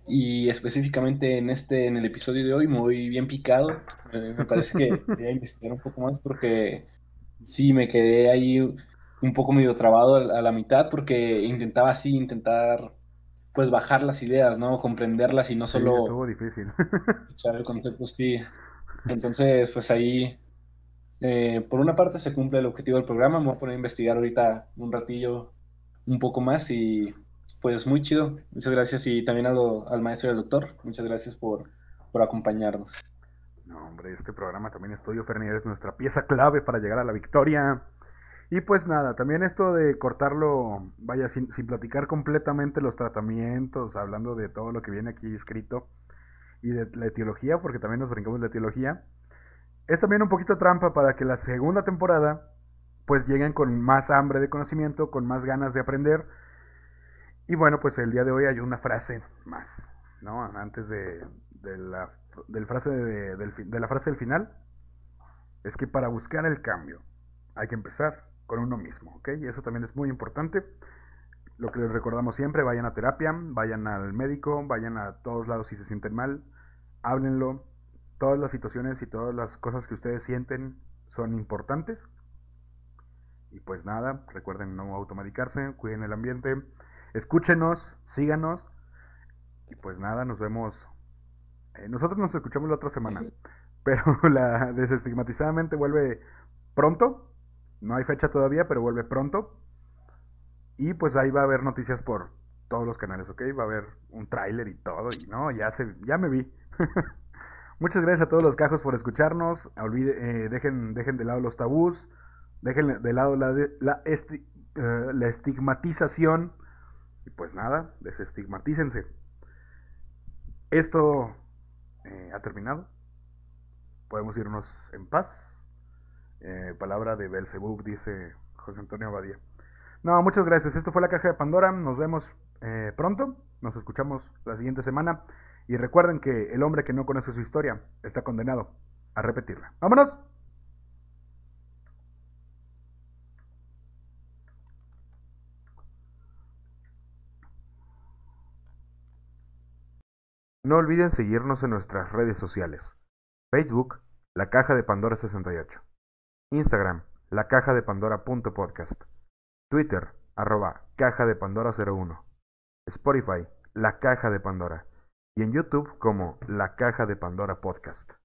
y específicamente en este en el episodio de hoy muy bien picado eh, me parece que <laughs> voy a investigar un poco más porque sí me quedé ahí un poco medio trabado a la mitad porque intentaba así intentar pues bajar las ideas no comprenderlas y no sí, solo estuvo difícil. escuchar el concepto sí. Entonces pues ahí eh, por una parte se cumple el objetivo del programa, me voy a poner a investigar ahorita un ratillo un poco más y pues muy chido. Muchas gracias y también al, al maestro y al doctor, muchas gracias por, por acompañarnos. No, hombre, este programa también es tuyo, Fernández, es nuestra pieza clave para llegar a la victoria. Y pues nada, también esto de cortarlo, vaya, sin, sin platicar completamente los tratamientos, hablando de todo lo que viene aquí escrito y de la etiología, porque también nos brincamos la etiología es también un poquito trampa para que la segunda temporada pues lleguen con más hambre de conocimiento, con más ganas de aprender. Y bueno, pues el día de hoy hay una frase más, ¿no? Antes de, la, del frase de, del, de la frase del final, es que para buscar el cambio hay que empezar con uno mismo, ¿ok? Y eso también es muy importante. Lo que les recordamos siempre, vayan a terapia, vayan al médico, vayan a todos lados si se sienten mal, háblenlo, todas las situaciones y todas las cosas que ustedes sienten son importantes. Y pues nada, recuerden no automedicarse, cuiden el ambiente, escúchenos, síganos. Y pues nada, nos vemos. Eh, nosotros nos escuchamos la otra semana. <laughs> Pero <laughs> la desestigmatizadamente vuelve pronto. No hay fecha todavía, pero vuelve pronto. Y pues ahí va a haber noticias por todos los canales, ¿ok? Va a haber un tráiler y todo. Y no, ya, se, ya me vi. <laughs> Muchas gracias a todos los cajos por escucharnos. Olvide, eh, dejen, dejen de lado los tabús. Dejen de lado la, la estigmatización. Y pues nada, desestigmatícense. Esto eh, ha terminado. Podemos irnos en paz. Eh, palabra de Belzebub, dice José Antonio Abadía. No, muchas gracias. Esto fue la caja de Pandora. Nos vemos eh, pronto. Nos escuchamos la siguiente semana. Y recuerden que el hombre que no conoce su historia está condenado a repetirla. ¡Vámonos! No olviden seguirnos en nuestras redes sociales. Facebook, La Caja de Pandora 68. Instagram, La Caja de. Twitter, arroba Caja de Pandora 01. Spotify, La Caja de Pandora. Y en YouTube como La Caja de Pandora Podcast.